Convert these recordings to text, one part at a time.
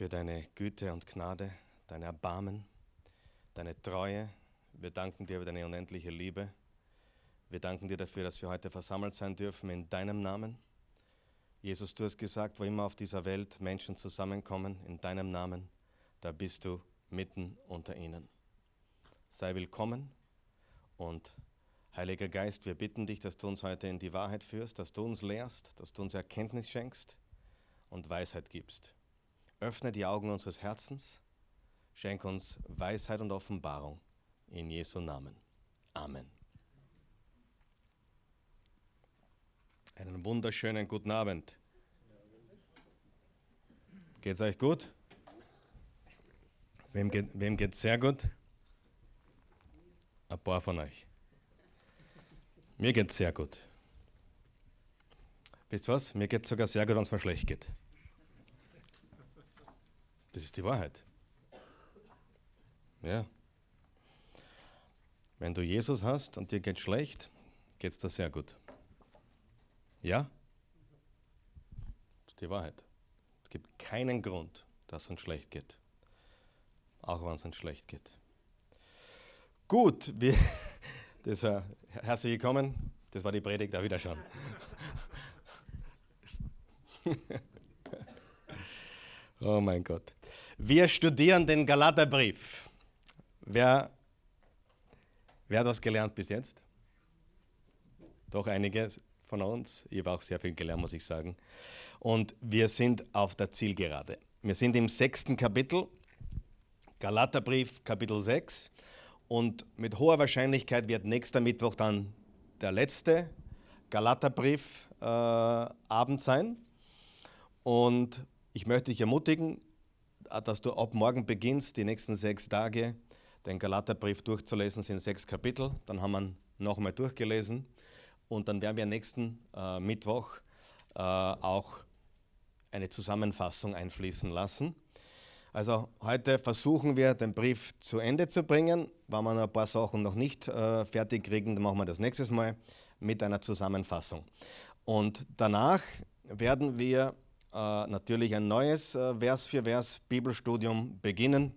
für deine Güte und Gnade, dein Erbarmen, deine Treue. Wir danken dir für deine unendliche Liebe. Wir danken dir dafür, dass wir heute versammelt sein dürfen in deinem Namen. Jesus, du hast gesagt, wo immer auf dieser Welt Menschen zusammenkommen, in deinem Namen, da bist du mitten unter ihnen. Sei willkommen und Heiliger Geist, wir bitten dich, dass du uns heute in die Wahrheit führst, dass du uns lehrst, dass du uns Erkenntnis schenkst und Weisheit gibst. Öffne die Augen unseres Herzens, schenk uns Weisheit und Offenbarung in Jesu Namen. Amen. Einen wunderschönen guten Abend. Geht's euch gut? Wem geht wem geht's sehr gut? Ein paar von euch. Mir geht's sehr gut. Wisst ihr was? Mir geht es sogar sehr gut, wenn es mir schlecht geht. Das ist die Wahrheit. Ja. Wenn du Jesus hast und dir geht schlecht, geht es dir sehr gut. Ja? Das ist die Wahrheit. Es gibt keinen Grund, dass es uns schlecht geht. Auch wenn es uns schlecht geht. Gut, wir, das war herzlich willkommen. Das war die Predigt, da wieder schon. oh mein Gott. Wir studieren den Galaterbrief. Wer, wer hat was gelernt bis jetzt? Doch einige von uns. Ich habe auch sehr viel gelernt, muss ich sagen. Und wir sind auf der Zielgerade. Wir sind im sechsten Kapitel, Galaterbrief, Kapitel 6. Und mit hoher Wahrscheinlichkeit wird nächster Mittwoch dann der letzte Galaterbrief äh, sein. Und ich möchte dich ermutigen, dass du ab morgen beginnst, die nächsten sechs Tage den Galaterbrief durchzulesen. Es sind sechs Kapitel. Dann haben wir nochmal durchgelesen. Und dann werden wir nächsten äh, Mittwoch äh, auch eine Zusammenfassung einfließen lassen. Also heute versuchen wir, den Brief zu Ende zu bringen. Wenn wir noch ein paar Sachen noch nicht äh, fertig kriegen, dann machen wir das nächstes Mal mit einer Zusammenfassung. Und danach werden wir natürlich ein neues äh, Vers für Vers Bibelstudium beginnen.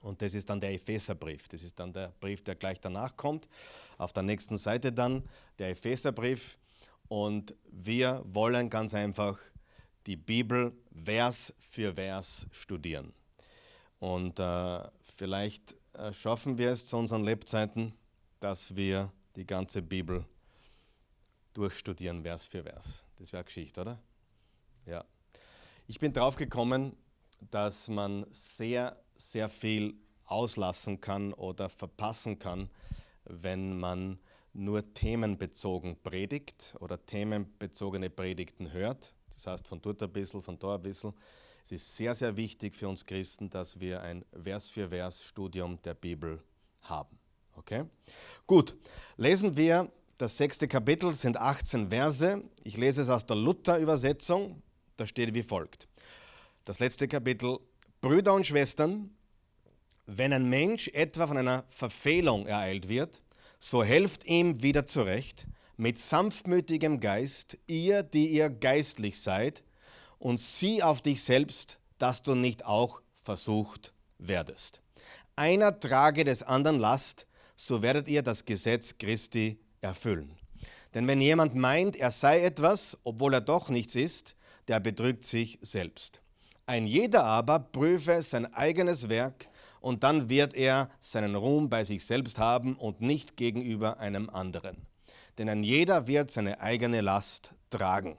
Und das ist dann der Epheserbrief. Das ist dann der Brief, der gleich danach kommt. Auf der nächsten Seite dann der Epheserbrief. Und wir wollen ganz einfach die Bibel Vers für Vers studieren. Und äh, vielleicht äh, schaffen wir es zu unseren Lebzeiten, dass wir die ganze Bibel durchstudieren, Vers für Vers. Das wäre Geschichte, oder? Ja. Ich bin drauf gekommen, dass man sehr, sehr viel auslassen kann oder verpassen kann, wenn man nur themenbezogen predigt oder themenbezogene Predigten hört. Das heißt, von dort ein bisschen, von da ein bisschen. Es ist sehr, sehr wichtig für uns Christen, dass wir ein Vers für Vers Studium der Bibel haben. Okay? Gut, lesen wir das sechste Kapitel, sind 18 Verse. Ich lese es aus der Luther-Übersetzung. Da steht wie folgt. Das letzte Kapitel. Brüder und Schwestern, wenn ein Mensch etwa von einer Verfehlung ereilt wird, so helft ihm wieder zurecht mit sanftmütigem Geist, ihr, die ihr geistlich seid, und sieh auf dich selbst, dass du nicht auch versucht werdest. Einer trage des anderen Last, so werdet ihr das Gesetz Christi erfüllen. Denn wenn jemand meint, er sei etwas, obwohl er doch nichts ist, der betrügt sich selbst. Ein jeder aber prüfe sein eigenes Werk, und dann wird er seinen Ruhm bei sich selbst haben und nicht gegenüber einem anderen denn ein jeder wird seine eigene Last tragen.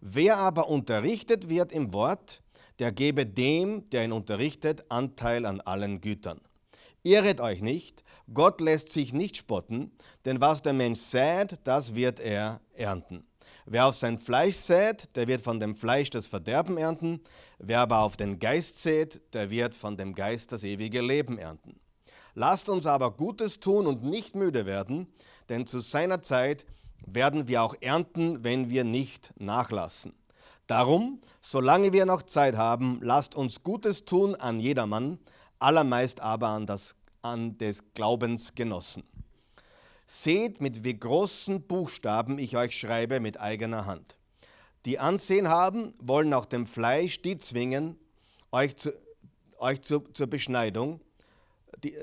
Wer aber unterrichtet wird im Wort, der gebe dem, der ihn unterrichtet, Anteil an allen Gütern. Irret euch nicht, Gott lässt sich nicht spotten, denn was der Mensch sät, das wird er ernten. Wer auf sein Fleisch sät, der wird von dem Fleisch das Verderben ernten, wer aber auf den Geist sät, der wird von dem Geist das ewige Leben ernten. Lasst uns aber Gutes tun und nicht müde werden, denn zu seiner Zeit werden wir auch ernten, wenn wir nicht nachlassen. Darum, solange wir noch Zeit haben, lasst uns Gutes tun an jedermann, allermeist aber an, das, an des Glaubens Genossen. Seht, mit wie großen Buchstaben ich euch schreibe mit eigener Hand. Die Ansehen haben, wollen auch dem Fleisch die zwingen, euch, zu, euch zu, zur Beschneidung, die,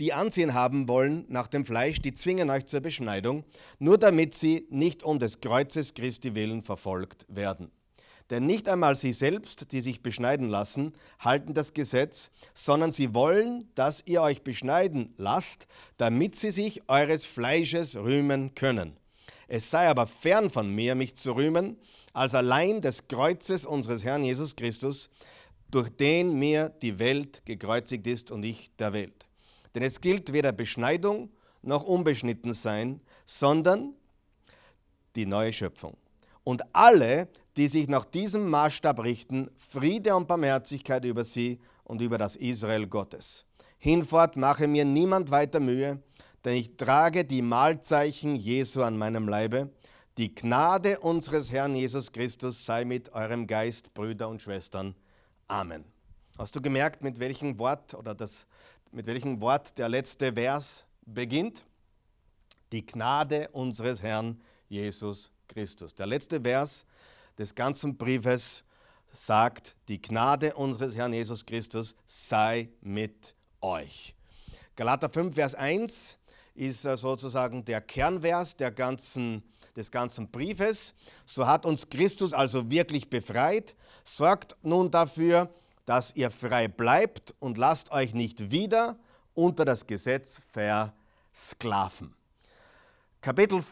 die Ansehen haben wollen nach dem Fleisch, die zwingen euch zur Beschneidung, nur damit sie nicht um des Kreuzes Christi willen verfolgt werden. Denn nicht einmal sie selbst, die sich beschneiden lassen, halten das Gesetz, sondern sie wollen, dass ihr euch beschneiden lasst, damit sie sich eures Fleisches rühmen können. Es sei aber fern von mir, mich zu rühmen, als allein des Kreuzes unseres Herrn Jesus Christus, durch den mir die Welt gekreuzigt ist und ich der Welt. Denn es gilt weder Beschneidung noch Unbeschnittensein, sondern die neue Schöpfung. Und alle, die sich nach diesem Maßstab richten, Friede und Barmherzigkeit über sie und über das Israel Gottes. Hinfort mache mir niemand weiter Mühe, denn ich trage die Mahlzeichen Jesu an meinem Leibe. Die Gnade unseres Herrn Jesus Christus sei mit eurem Geist, Brüder und Schwestern. Amen. Hast du gemerkt, mit welchem Wort oder das, mit welchem Wort der letzte Vers beginnt? Die Gnade unseres Herrn Jesus Christus. Der letzte Vers des ganzen Briefes sagt, die Gnade unseres Herrn Jesus Christus sei mit euch. Galater 5, Vers 1 ist sozusagen der Kernvers der ganzen, des ganzen Briefes. So hat uns Christus also wirklich befreit. Sorgt nun dafür, dass ihr frei bleibt und lasst euch nicht wieder unter das Gesetz versklaven. Kapitel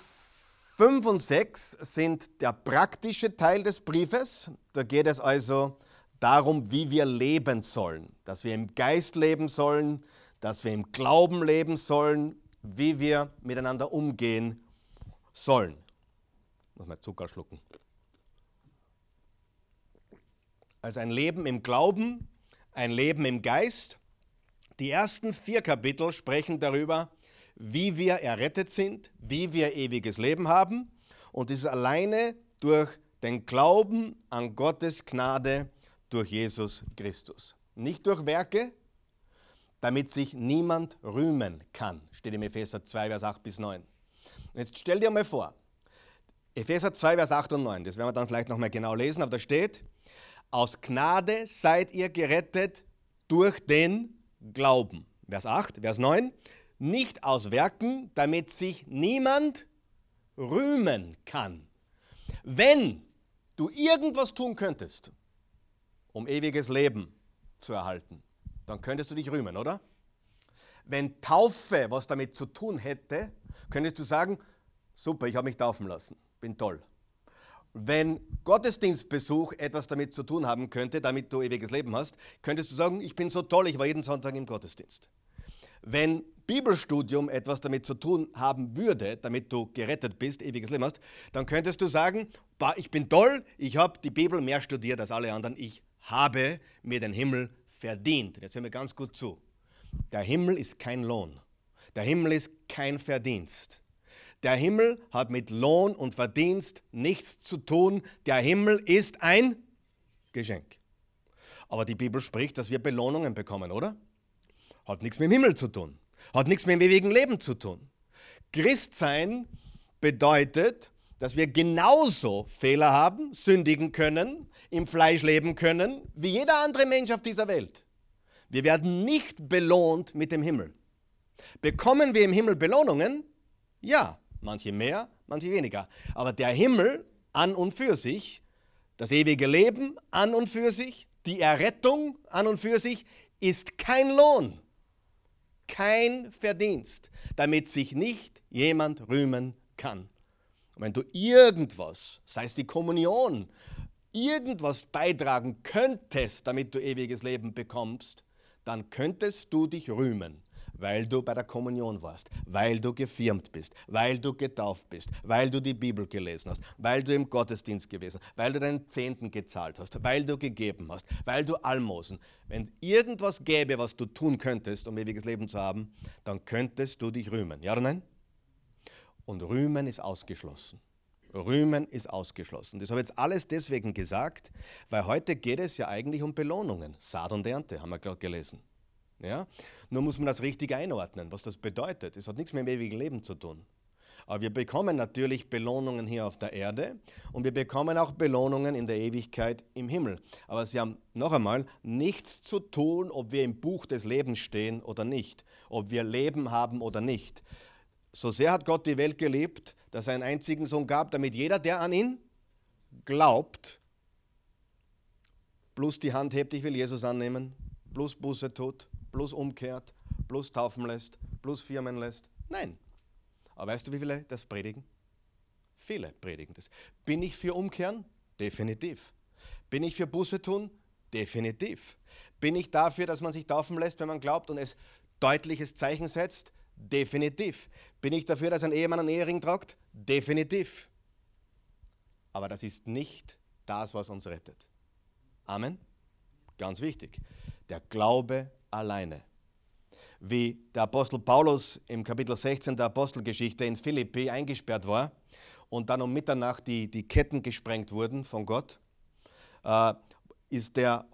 5 und 6 sind der praktische Teil des Briefes. Da geht es also darum, wie wir leben sollen. Dass wir im Geist leben sollen, dass wir im Glauben leben sollen, wie wir miteinander umgehen sollen. Nochmal Zucker schlucken. Also ein Leben im Glauben, ein Leben im Geist. Die ersten vier Kapitel sprechen darüber, wie wir errettet sind, wie wir ewiges Leben haben. Und ist alleine durch den Glauben an Gottes Gnade durch Jesus Christus. Nicht durch Werke, damit sich niemand rühmen kann, steht im Epheser 2, Vers 8 bis 9. Jetzt stell dir mal vor, Epheser 2, Vers 8 und 9, das werden wir dann vielleicht nochmal genau lesen, aber da steht, aus Gnade seid ihr gerettet durch den Glauben. Vers 8, Vers 9, nicht aus Werken, damit sich niemand rühmen kann. Wenn du irgendwas tun könntest, um ewiges Leben zu erhalten, dann könntest du dich rühmen, oder? Wenn Taufe was damit zu tun hätte, könntest du sagen, super, ich habe mich taufen lassen, bin toll. Wenn Gottesdienstbesuch etwas damit zu tun haben könnte, damit du ewiges Leben hast, könntest du sagen, ich bin so toll, ich war jeden Sonntag im Gottesdienst. Wenn Bibelstudium etwas damit zu tun haben würde, damit du gerettet bist, ewiges Leben hast, dann könntest du sagen, ich bin toll, ich habe die Bibel mehr studiert als alle anderen, ich habe mir den Himmel verdient. Jetzt hören wir ganz gut zu. Der Himmel ist kein Lohn. Der Himmel ist kein Verdienst. Der Himmel hat mit Lohn und Verdienst nichts zu tun. Der Himmel ist ein Geschenk. Aber die Bibel spricht, dass wir Belohnungen bekommen, oder? Hat nichts mit dem Himmel zu tun. Hat nichts mit dem ewigen Leben zu tun. Christsein bedeutet, dass wir genauso Fehler haben, sündigen können, im Fleisch leben können, wie jeder andere Mensch auf dieser Welt. Wir werden nicht belohnt mit dem Himmel. Bekommen wir im Himmel Belohnungen? Ja, manche mehr, manche weniger. Aber der Himmel an und für sich, das ewige Leben an und für sich, die Errettung an und für sich ist kein Lohn, kein Verdienst, damit sich nicht jemand rühmen kann. Und wenn du irgendwas, sei es die Kommunion, irgendwas beitragen könntest, damit du ewiges Leben bekommst, dann könntest du dich rühmen, weil du bei der Kommunion warst, weil du gefirmt bist, weil du getauft bist, weil du die Bibel gelesen hast, weil du im Gottesdienst gewesen, weil du deinen Zehnten gezahlt hast, weil du gegeben hast, weil du Almosen. Wenn irgendwas gäbe, was du tun könntest, um ewiges Leben zu haben, dann könntest du dich rühmen. Ja oder nein? Und Rühmen ist ausgeschlossen. Rühmen ist ausgeschlossen. Das habe ich jetzt alles deswegen gesagt, weil heute geht es ja eigentlich um Belohnungen. Saat und Ernte, haben wir gerade gelesen. Ja? Nur muss man das richtig einordnen, was das bedeutet. Es hat nichts mit dem ewigen Leben zu tun. Aber wir bekommen natürlich Belohnungen hier auf der Erde und wir bekommen auch Belohnungen in der Ewigkeit im Himmel. Aber sie haben noch einmal nichts zu tun, ob wir im Buch des Lebens stehen oder nicht, ob wir Leben haben oder nicht. So sehr hat Gott die Welt geliebt, dass er einen einzigen Sohn gab, damit jeder, der an ihn glaubt, plus die Hand hebt, ich will Jesus annehmen, plus Buße tut, plus umkehrt, plus taufen lässt, plus firmen lässt. Nein. Aber weißt du, wie viele das predigen? Viele predigen das. Bin ich für Umkehren? Definitiv. Bin ich für Buße tun? Definitiv. Bin ich dafür, dass man sich taufen lässt, wenn man glaubt und es deutliches Zeichen setzt? Definitiv. Bin ich dafür, dass ein Ehemann einen Ehering tragt? Definitiv. Aber das ist nicht das, was uns rettet. Amen. Ganz wichtig. Der Glaube alleine. Wie der Apostel Paulus im Kapitel 16 der Apostelgeschichte in Philippi eingesperrt war und dann um Mitternacht die, die Ketten gesprengt wurden von Gott, äh, ist der,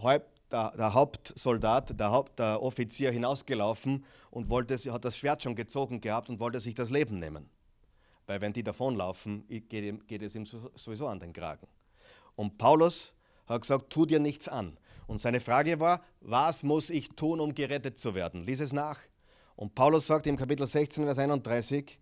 der, der, Hauptsoldat, der, Haupt, der hinausgelaufen und wollte, hat das Schwert schon gezogen gehabt und wollte sich das Leben nehmen. Weil wenn die davonlaufen, geht, geht es ihm sowieso an den Kragen. Und Paulus hat gesagt, tu dir nichts an. Und seine Frage war, was muss ich tun, um gerettet zu werden? Lies es nach. Und Paulus sagt im Kapitel 16, Vers 31,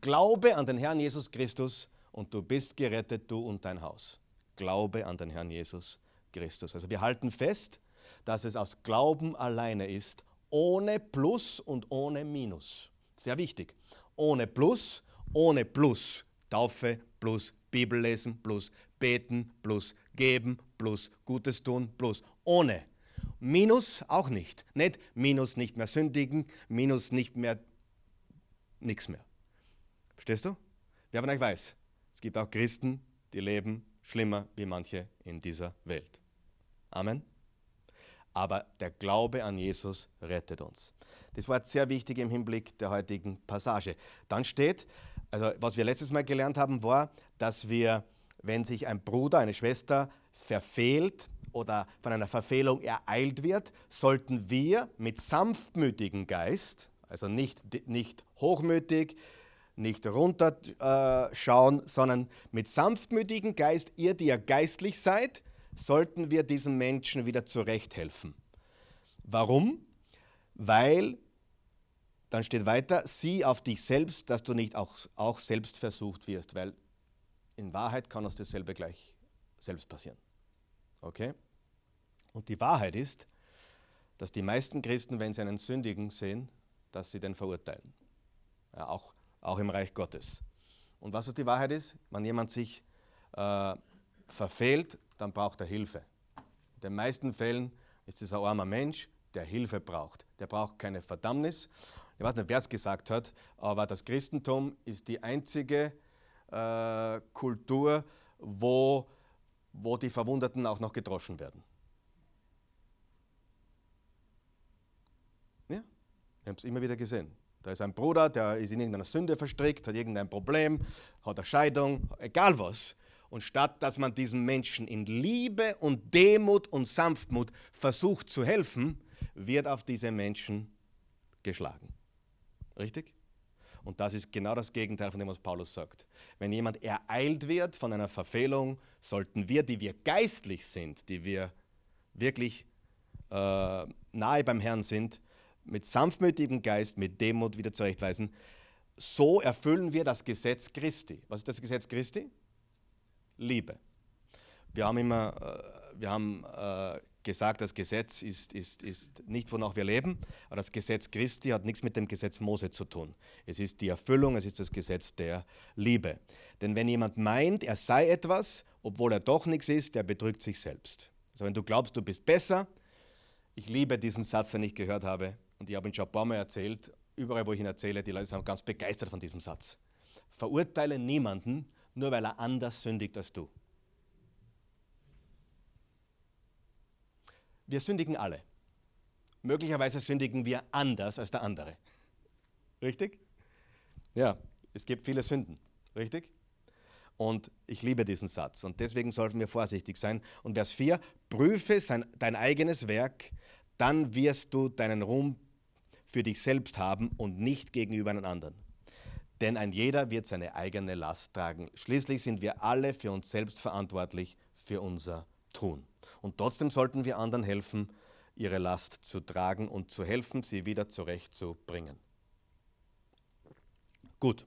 Glaube an den Herrn Jesus Christus und du bist gerettet, du und dein Haus. Glaube an den Herrn Jesus Christus. Also wir halten fest, dass es aus Glauben alleine ist, ohne Plus und ohne Minus. Sehr wichtig. Ohne Plus, ohne Plus. Taufe plus Bibellesen plus beten plus geben plus Gutes tun plus ohne. Minus auch nicht. Nicht Minus nicht mehr sündigen, Minus nicht mehr nichts mehr. Verstehst du? Wer von euch weiß, es gibt auch Christen, die leben schlimmer wie manche in dieser Welt. Amen. Aber der Glaube an Jesus rettet uns. Das war sehr wichtig im Hinblick der heutigen Passage. Dann steht, also was wir letztes Mal gelernt haben, war, dass wir, wenn sich ein Bruder, eine Schwester verfehlt oder von einer Verfehlung ereilt wird, sollten wir mit sanftmütigem Geist, also nicht, nicht hochmütig, nicht runterschauen, äh, sondern mit sanftmütigem Geist, ihr, die ihr geistlich seid, sollten wir diesen Menschen wieder zurechthelfen. Warum? Weil dann steht weiter, sieh auf dich selbst, dass du nicht auch, auch selbst versucht wirst, weil in Wahrheit kann uns dasselbe gleich selbst passieren. Okay? Und die Wahrheit ist, dass die meisten Christen, wenn sie einen Sündigen sehen, dass sie den verurteilen. Ja, auch, auch im Reich Gottes. Und was die Wahrheit ist? Wenn jemand sich äh, verfehlt, dann braucht er Hilfe. In den meisten Fällen ist es ein armer Mensch, der Hilfe braucht. Der braucht keine Verdammnis ich weiß nicht, wer es gesagt hat, aber das Christentum ist die einzige äh, Kultur, wo, wo die Verwundeten auch noch gedroschen werden. Ja, ich habe es immer wieder gesehen. Da ist ein Bruder, der ist in irgendeiner Sünde verstrickt, hat irgendein Problem, hat eine Scheidung, egal was. Und statt dass man diesen Menschen in Liebe und Demut und Sanftmut versucht zu helfen, wird auf diese Menschen geschlagen. Richtig? Und das ist genau das Gegenteil von dem, was Paulus sagt. Wenn jemand ereilt wird von einer Verfehlung, sollten wir, die wir geistlich sind, die wir wirklich äh, nahe beim Herrn sind, mit sanftmütigem Geist, mit Demut wieder zurechtweisen. So erfüllen wir das Gesetz Christi. Was ist das Gesetz Christi? Liebe. Wir haben immer, äh, wir haben äh, gesagt, das Gesetz ist, ist, ist nicht, wonach wir leben, aber das Gesetz Christi hat nichts mit dem Gesetz Mose zu tun. Es ist die Erfüllung, es ist das Gesetz der Liebe. Denn wenn jemand meint, er sei etwas, obwohl er doch nichts ist, der betrügt sich selbst. Also wenn du glaubst, du bist besser, ich liebe diesen Satz, den ich gehört habe und ich habe ihn schon ein paar Mal erzählt, überall wo ich ihn erzähle, die Leute sind ganz begeistert von diesem Satz. Verurteile niemanden, nur weil er anders sündigt als du. Wir sündigen alle. Möglicherweise sündigen wir anders als der andere. Richtig? Ja, es gibt viele Sünden. Richtig? Und ich liebe diesen Satz und deswegen sollten wir vorsichtig sein. Und Vers 4, prüfe sein, dein eigenes Werk, dann wirst du deinen Ruhm für dich selbst haben und nicht gegenüber einem anderen. denn ein jeder wird seine eigene Last tragen. Schließlich sind wir alle für uns selbst verantwortlich für unser Tun. Und trotzdem sollten wir anderen helfen, ihre Last zu tragen und zu helfen, sie wieder zurechtzubringen. Gut,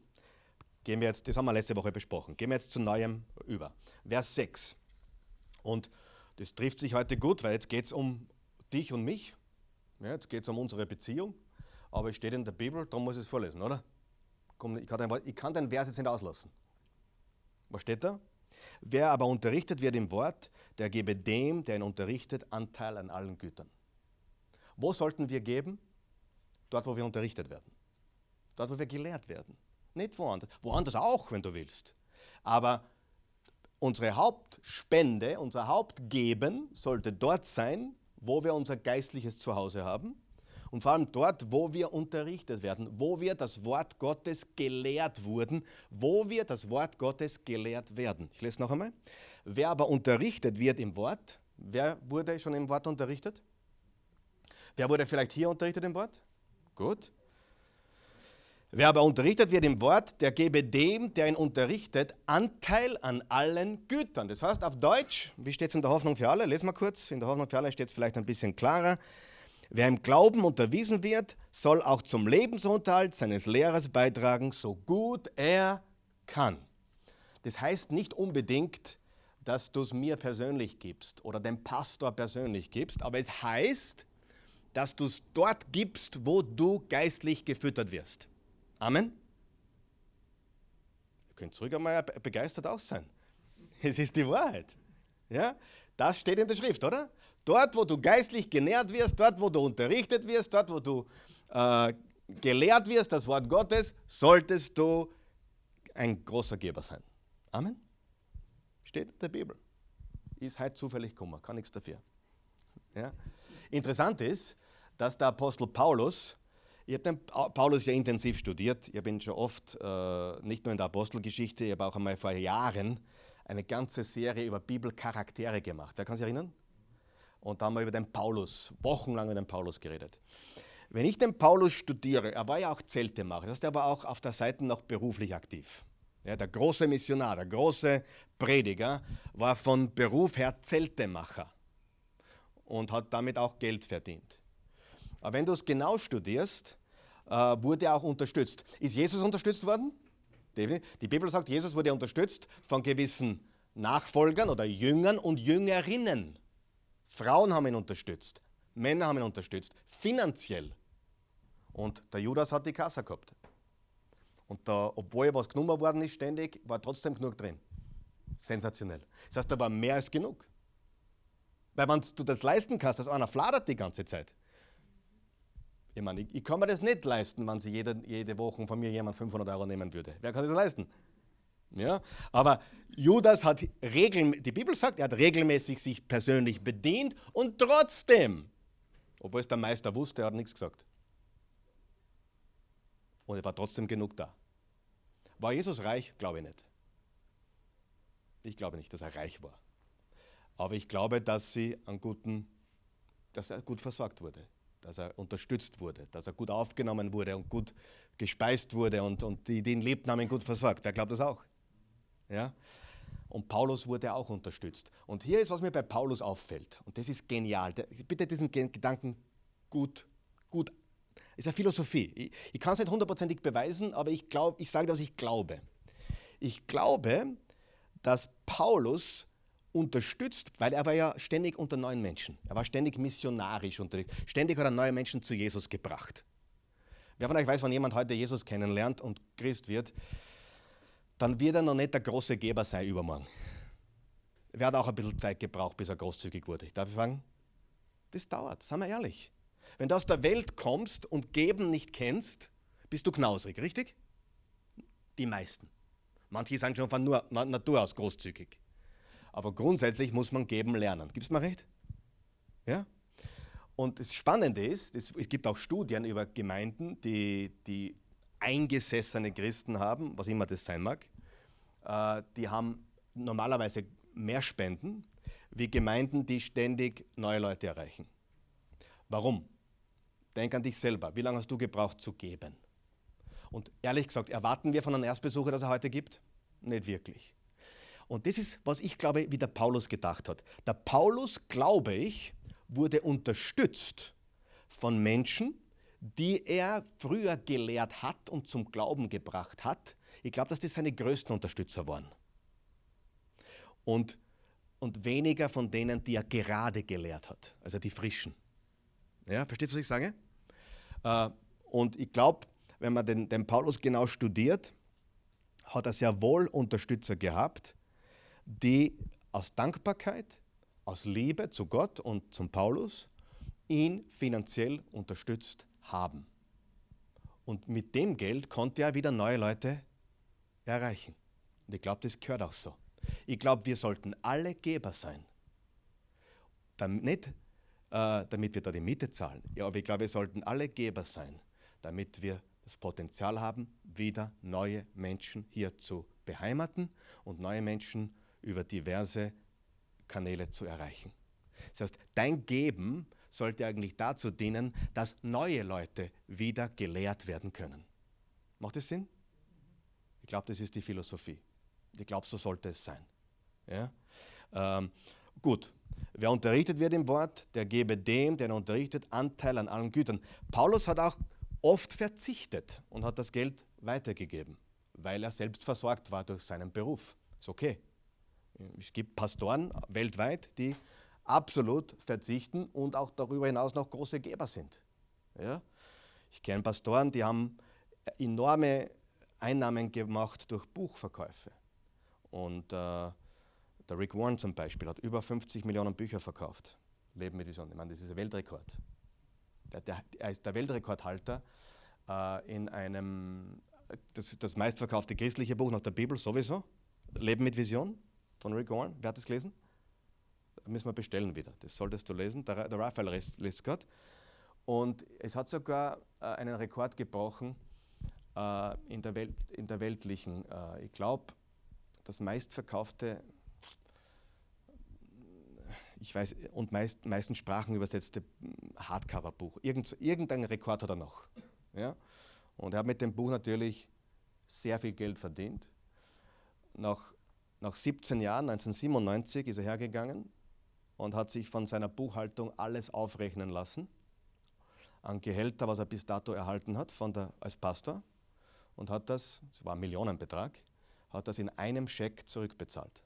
gehen wir jetzt, das haben wir letzte Woche besprochen, gehen wir jetzt zu Neuem über. Vers 6. Und das trifft sich heute gut, weil jetzt geht es um dich und mich. Ja, jetzt geht es um unsere Beziehung. Aber es steht in der Bibel, darum muss ich es vorlesen, oder? Ich kann, den, ich kann den Vers jetzt nicht auslassen. Was steht da? Wer aber unterrichtet wird im Wort, der gebe dem, der ihn unterrichtet, Anteil an allen Gütern. Wo sollten wir geben? Dort, wo wir unterrichtet werden. Dort, wo wir gelehrt werden. Nicht woanders. Woanders auch, wenn du willst. Aber unsere Hauptspende, unser Hauptgeben sollte dort sein, wo wir unser geistliches Zuhause haben und vor allem dort, wo wir unterrichtet werden, wo wir das Wort Gottes gelehrt wurden, wo wir das Wort Gottes gelehrt werden. Ich lese noch einmal. Wer aber unterrichtet wird im Wort, wer wurde schon im Wort unterrichtet? Wer wurde vielleicht hier unterrichtet im Wort? Gut. Wer aber unterrichtet wird im Wort, der gebe dem, der ihn unterrichtet, Anteil an allen Gütern. Das heißt auf Deutsch, wie steht es in der Hoffnung für alle? Lesen wir kurz. In der Hoffnung für alle steht es vielleicht ein bisschen klarer. Wer im Glauben unterwiesen wird, soll auch zum Lebensunterhalt seines Lehrers beitragen, so gut er kann. Das heißt nicht unbedingt, dass du es mir persönlich gibst oder dem Pastor persönlich gibst, aber es heißt, dass du es dort gibst, wo du geistlich gefüttert wirst. Amen. Ihr könnt zurück einmal begeistert auch sein. Es ist die Wahrheit. Ja? Das steht in der Schrift, oder? Dort, wo du geistlich genährt wirst, dort, wo du unterrichtet wirst, dort, wo du äh, gelehrt wirst, das Wort Gottes, solltest du ein großer Geber sein. Amen. Steht in der Bibel. Ist halt zufällig gekommen, kann nichts dafür. Ja? Interessant ist, dass der Apostel Paulus, ich habe den Paulus ja intensiv studiert, ich habe ihn schon oft, äh, nicht nur in der Apostelgeschichte, ich habe auch einmal vor Jahren eine ganze Serie über Bibelcharaktere gemacht. Wer kann sich erinnern? Und da haben wir über den Paulus, wochenlang über den Paulus geredet. Wenn ich den Paulus studiere, er war ja auch Zeltemacher, das heißt, er war auch auf der Seite noch beruflich aktiv. Ja, der große Missionar, der große Prediger war von Beruf her Zeltemacher und hat damit auch Geld verdient. Aber wenn du es genau studierst, äh, wurde er auch unterstützt. Ist Jesus unterstützt worden? Die Bibel sagt, Jesus wurde unterstützt von gewissen Nachfolgern oder Jüngern und Jüngerinnen. Frauen haben ihn unterstützt, Männer haben ihn unterstützt, finanziell. Und der Judas hat die Kasse gehabt. Und da, obwohl was genommen worden ist, ständig, war trotzdem genug drin. Sensationell. Das heißt, da war mehr als genug. Weil wenn du das leisten kannst, dass einer fladert die ganze Zeit. Ich meine, ich, ich kann mir das nicht leisten, wenn sie jede, jede Woche von mir jemand 500 Euro nehmen würde. Wer kann das leisten? Ja? Aber Judas hat regelmäßig, die Bibel sagt, er hat regelmäßig sich persönlich bedient und trotzdem, obwohl es der Meister wusste, er hat nichts gesagt. Und er war trotzdem genug da. War Jesus reich? Glaube ich nicht. Ich glaube nicht, dass er reich war. Aber ich glaube, dass, sie an guten, dass er gut versorgt wurde, dass er unterstützt wurde, dass er gut aufgenommen wurde und gut gespeist wurde und, und die, die ihn lebt, haben ihn gut versorgt. Wer glaubt das auch? Ja? Und Paulus wurde auch unterstützt. Und hier ist, was mir bei Paulus auffällt. Und das ist genial. Bitte diesen Gedanken gut, gut. Ist eine Philosophie. Ich, ich kann es nicht hundertprozentig beweisen, aber ich, glaub, ich sage, dass ich glaube. Ich glaube, dass Paulus unterstützt, weil er war ja ständig unter neuen Menschen. Er war ständig missionarisch unterwegs. Ständig hat er neue Menschen zu Jesus gebracht. Wer von euch weiß, wenn jemand heute Jesus kennenlernt und Christ wird, dann wird er noch nicht der große Geber sein übermorgen. Er hat auch ein bisschen Zeit gebraucht, bis er großzügig wurde. Darf ich fragen? Das dauert, seien wir ehrlich. Wenn du aus der Welt kommst und Geben nicht kennst, bist du knausrig, richtig? Die meisten. Manche sind schon von Natur aus großzügig. Aber grundsätzlich muss man geben lernen. Gibt es mal recht? Ja? Und das Spannende ist, es gibt auch Studien über Gemeinden, die, die eingesessene Christen haben, was immer das sein mag, äh, die haben normalerweise mehr Spenden wie Gemeinden, die ständig neue Leute erreichen. Warum? Denk an dich selber. Wie lange hast du gebraucht zu geben? Und ehrlich gesagt, erwarten wir von einem Erstbesucher, dass er heute gibt? Nicht wirklich. Und das ist, was ich glaube, wie der Paulus gedacht hat. Der Paulus, glaube ich, wurde unterstützt von Menschen, die er früher gelehrt hat und zum Glauben gebracht hat. Ich glaube, dass das seine größten Unterstützer waren. Und, und weniger von denen, die er gerade gelehrt hat, also die Frischen. Ja, versteht was ich sage? Äh, und ich glaube, wenn man den, den Paulus genau studiert, hat er sehr wohl Unterstützer gehabt, die aus Dankbarkeit, aus Liebe zu Gott und zum Paulus ihn finanziell unterstützt haben. Und mit dem Geld konnte er wieder neue Leute erreichen. Und ich glaube, das gehört auch so. Ich glaube, wir sollten alle Geber sein. Nicht, äh, damit wir da die Miete zahlen, ja, aber ich glaube, wir sollten alle Geber sein, damit wir das Potenzial haben, wieder neue Menschen hier zu beheimaten und neue Menschen über diverse Kanäle zu erreichen. Das heißt, dein Geben sollte eigentlich dazu dienen, dass neue Leute wieder gelehrt werden können. Macht das Sinn? Ich glaube, das ist die Philosophie. Ich glaube, so sollte es sein. Ja? Ähm, gut, wer unterrichtet wird im Wort, der gebe dem, der unterrichtet, Anteil an allen Gütern. Paulus hat auch oft verzichtet und hat das Geld weitergegeben, weil er selbst versorgt war durch seinen Beruf. Ist okay. Es gibt Pastoren weltweit, die absolut verzichten und auch darüber hinaus noch große Geber sind. Ja? Ich kenne Pastoren, die haben enorme Einnahmen gemacht durch Buchverkäufe. Und äh, der Rick Warren zum Beispiel hat über 50 Millionen Bücher verkauft. Leben mit Vision. Ich meine, das ist ein Weltrekord. Der, der, er ist der Weltrekordhalter äh, in einem, das, das meistverkaufte christliche Buch nach der Bibel sowieso, Leben mit Vision von Rick Warren. Wer hat das gelesen? Müssen wir bestellen wieder. Das solltest du lesen. Der, der Raphael gerade. Und es hat sogar äh, einen Rekord gebrochen äh, in, der Welt, in der weltlichen, äh, ich glaube, das meistverkaufte ich weiß, und meist, meisten Sprachen übersetzte Hardcover-Buch. Irgend, irgendeinen Rekord hat er noch. Ja? Und er hat mit dem Buch natürlich sehr viel Geld verdient. Nach, nach 17 Jahren, 1997, ist er hergegangen und hat sich von seiner Buchhaltung alles aufrechnen lassen an Gehälter, was er bis dato erhalten hat von der, als Pastor und hat das, es war ein Millionenbetrag, hat das in einem Scheck zurückbezahlt.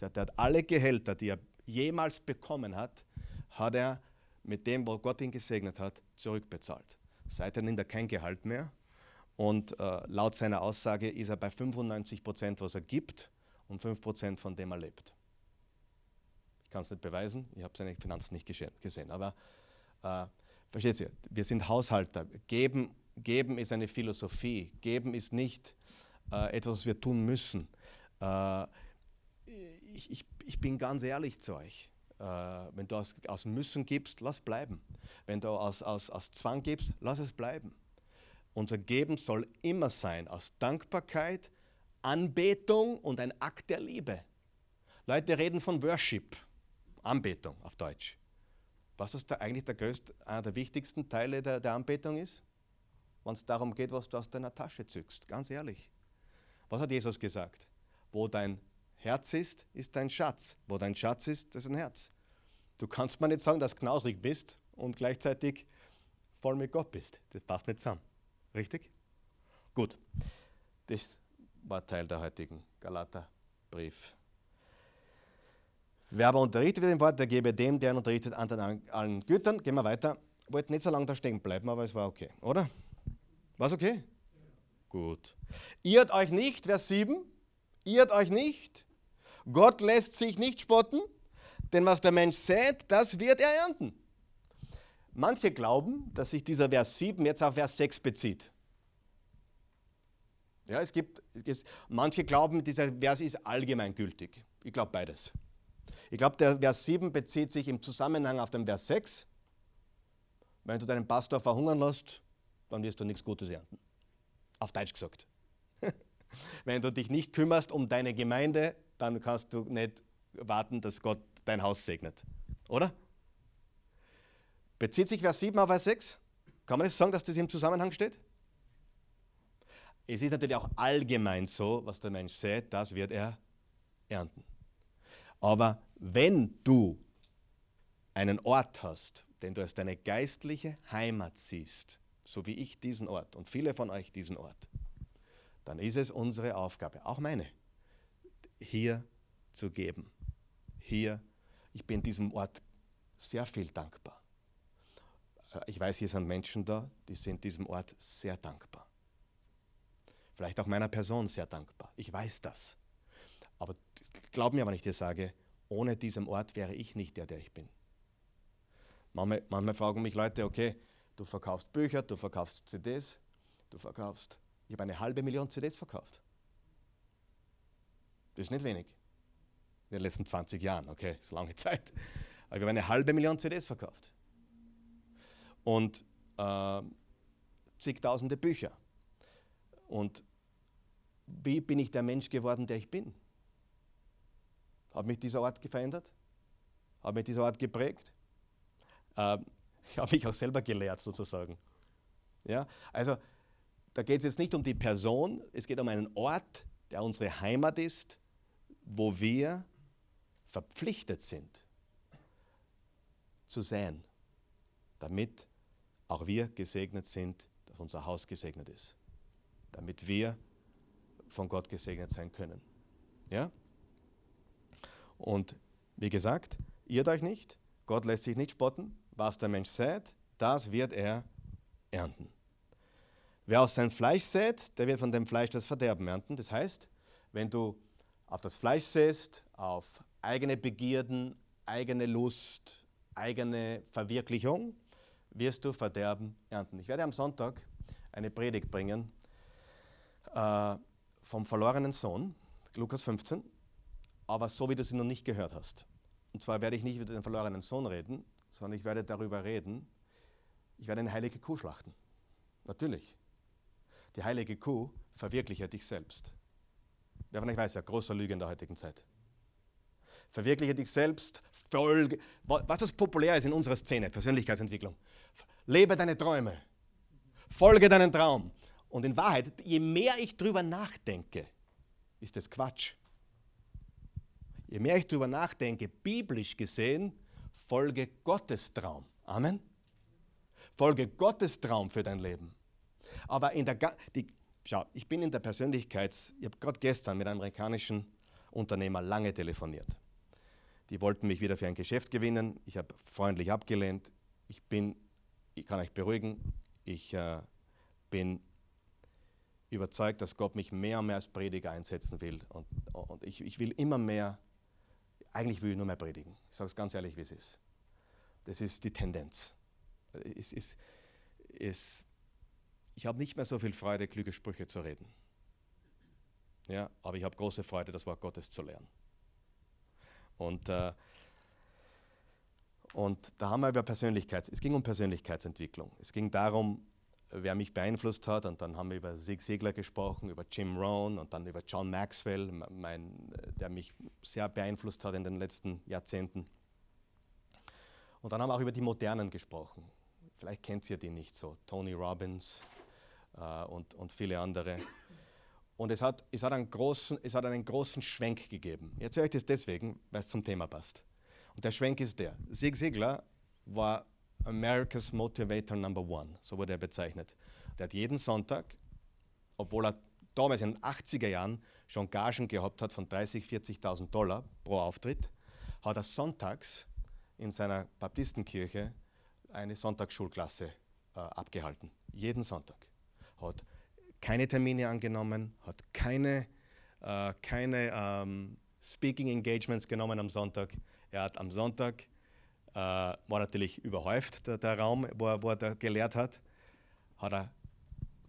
Er hat alle Gehälter, die er jemals bekommen hat, hat er mit dem, wo Gott ihn gesegnet hat, zurückbezahlt. Seitdem nimmt er kein Gehalt mehr und äh, laut seiner Aussage ist er bei 95 Prozent, was er gibt und 5 Prozent von dem er lebt. Kann es nicht beweisen, ich habe seine Finanzen nicht gesehen, aber äh, versteht ihr, wir sind Haushalter. Geben, geben ist eine Philosophie, geben ist nicht äh, etwas, was wir tun müssen. Äh, ich, ich, ich bin ganz ehrlich zu euch. Äh, wenn du aus, aus Müssen gibst, lass bleiben. Wenn du aus, aus, aus Zwang gibst, lass es bleiben. Unser Geben soll immer sein aus Dankbarkeit, Anbetung und ein Akt der Liebe. Leute reden von Worship, Anbetung auf Deutsch. Was ist da eigentlich der größte, einer der wichtigsten Teile der, der Anbetung ist? Wenn es darum geht, was du aus deiner Tasche zückst, ganz ehrlich. Was hat Jesus gesagt? Wo dein Herz ist, ist dein Schatz. Wo dein Schatz ist, ist ein Herz. Du kannst mir nicht sagen, dass du knausrig bist und gleichzeitig voll mit Gott bist. Das passt nicht zusammen. Richtig? Gut. Das war Teil der heutigen Galaterbrief. Wer aber unterrichtet wird im Wort, der gebe dem, der ihn unterrichtet, an allen Gütern. Gehen wir weiter. Wollte nicht so lange da stehen bleiben, aber es war okay, oder? War es okay? Gut. Irrt euch nicht, Vers 7. Irrt euch nicht. Gott lässt sich nicht spotten, denn was der Mensch sät, das wird er ernten. Manche glauben, dass sich dieser Vers 7 jetzt auf Vers 6 bezieht. Ja, es gibt, es, manche glauben, dieser Vers ist allgemeingültig. Ich glaube beides. Ich glaube, der Vers 7 bezieht sich im Zusammenhang auf den Vers 6. Wenn du deinen Pastor verhungern lässt, dann wirst du nichts Gutes ernten. Auf Deutsch gesagt. Wenn du dich nicht kümmerst um deine Gemeinde, dann kannst du nicht warten, dass Gott dein Haus segnet. Oder? Bezieht sich Vers 7 auf Vers 6? Kann man das sagen, dass das im Zusammenhang steht? es ist natürlich auch allgemein so, was der Mensch sät, das wird er ernten. Aber wenn du einen Ort hast, den du als deine geistliche Heimat siehst, so wie ich diesen Ort und viele von euch diesen Ort, dann ist es unsere Aufgabe, auch meine, hier zu geben. Hier, ich bin diesem Ort sehr viel dankbar. Äh, ich weiß, hier sind Menschen da, die sind diesem Ort sehr dankbar. Vielleicht auch meiner Person sehr dankbar. Ich weiß das. Aber glaub mir, wenn ich dir sage, ohne diesen Ort wäre ich nicht der, der ich bin. Manchmal, manchmal fragen mich Leute, okay, du verkaufst Bücher, du verkaufst CDs, du verkaufst, ich habe eine halbe Million CDs verkauft. Das ist nicht wenig. In den letzten 20 Jahren, okay, ist lange Zeit. Aber ich habe eine halbe Million CDs verkauft. Und äh, zigtausende Bücher. Und wie bin ich der Mensch geworden, der ich bin? Hat mich dieser Ort verändert? Hat mich dieser Ort geprägt? Äh, ich habe mich auch selber gelehrt, sozusagen. Ja? Also, da geht es jetzt nicht um die Person, es geht um einen Ort, der unsere Heimat ist, wo wir verpflichtet sind zu sein, damit auch wir gesegnet sind, dass unser Haus gesegnet ist, damit wir von Gott gesegnet sein können. Ja? Und wie gesagt, irrt euch nicht, Gott lässt sich nicht spotten. Was der Mensch sät, das wird er ernten. Wer aus seinem Fleisch sät, der wird von dem Fleisch das Verderben ernten. Das heißt, wenn du auf das Fleisch säst, auf eigene Begierden, eigene Lust, eigene Verwirklichung, wirst du Verderben ernten. Ich werde am Sonntag eine Predigt bringen äh, vom verlorenen Sohn, Lukas 15, aber so wie du sie noch nicht gehört hast. Und zwar werde ich nicht über den verlorenen Sohn reden, sondern ich werde darüber reden, ich werde eine heilige Kuh schlachten. Natürlich. Die heilige Kuh verwirkliche dich selbst. Wer von euch weiß, ja, großer Lüge in der heutigen Zeit. Verwirkliche dich selbst, folge, was das populär ist in unserer Szene, Persönlichkeitsentwicklung. Lebe deine Träume, folge deinen Traum. Und in Wahrheit, je mehr ich drüber nachdenke, ist das Quatsch. Je mehr ich drüber nachdenke, biblisch gesehen, folge Gottes Traum. Amen. Folge Gottes Traum für dein Leben. Aber in der, die, schau, ich bin in der Persönlichkeits, ich habe gerade gestern mit einem amerikanischen Unternehmer lange telefoniert. Die wollten mich wieder für ein Geschäft gewinnen. Ich habe freundlich abgelehnt. Ich bin, ich kann euch beruhigen, ich äh, bin überzeugt, dass Gott mich mehr und mehr als Prediger einsetzen will. Und, und ich, ich will immer mehr, eigentlich will ich nur mehr predigen. Ich sage es ganz ehrlich, wie es ist. Das ist die Tendenz. Es, es, es, ich habe nicht mehr so viel Freude, kluge Sprüche zu reden. Ja, aber ich habe große Freude, das Wort Gottes zu lernen. Und, äh, und da haben wir über Persönlichkeits, es ging um Persönlichkeitsentwicklung. Es ging darum, wer mich beeinflusst hat. Und dann haben wir über Zig Ziglar gesprochen, über Jim Rohn und dann über John Maxwell, mein, der mich sehr beeinflusst hat in den letzten Jahrzehnten. Und dann haben wir auch über die Modernen gesprochen. Vielleicht kennt ihr die nicht so. Tony Robbins äh, und, und viele andere. Und es hat, es, hat einen großen, es hat einen großen Schwenk gegeben. Ich erzähle euch das deswegen, weil es zum Thema passt. Und der Schwenk ist der. Zig Ziglar war America's Motivator Number One, so wurde er bezeichnet. Der hat jeden Sonntag, obwohl er damals in den 80er Jahren schon Gagen gehabt hat von 30.000, 40.000 Dollar pro Auftritt, hat er sonntags in seiner Baptistenkirche eine Sonntagsschulklasse äh, abgehalten. Jeden Sonntag. Hat keine Termine angenommen, hat keine, äh, keine ähm, Speaking Engagements genommen am Sonntag. Er hat am Sonntag war natürlich überhäuft, der, der Raum, wo er, wo er da gelehrt hat. Hat er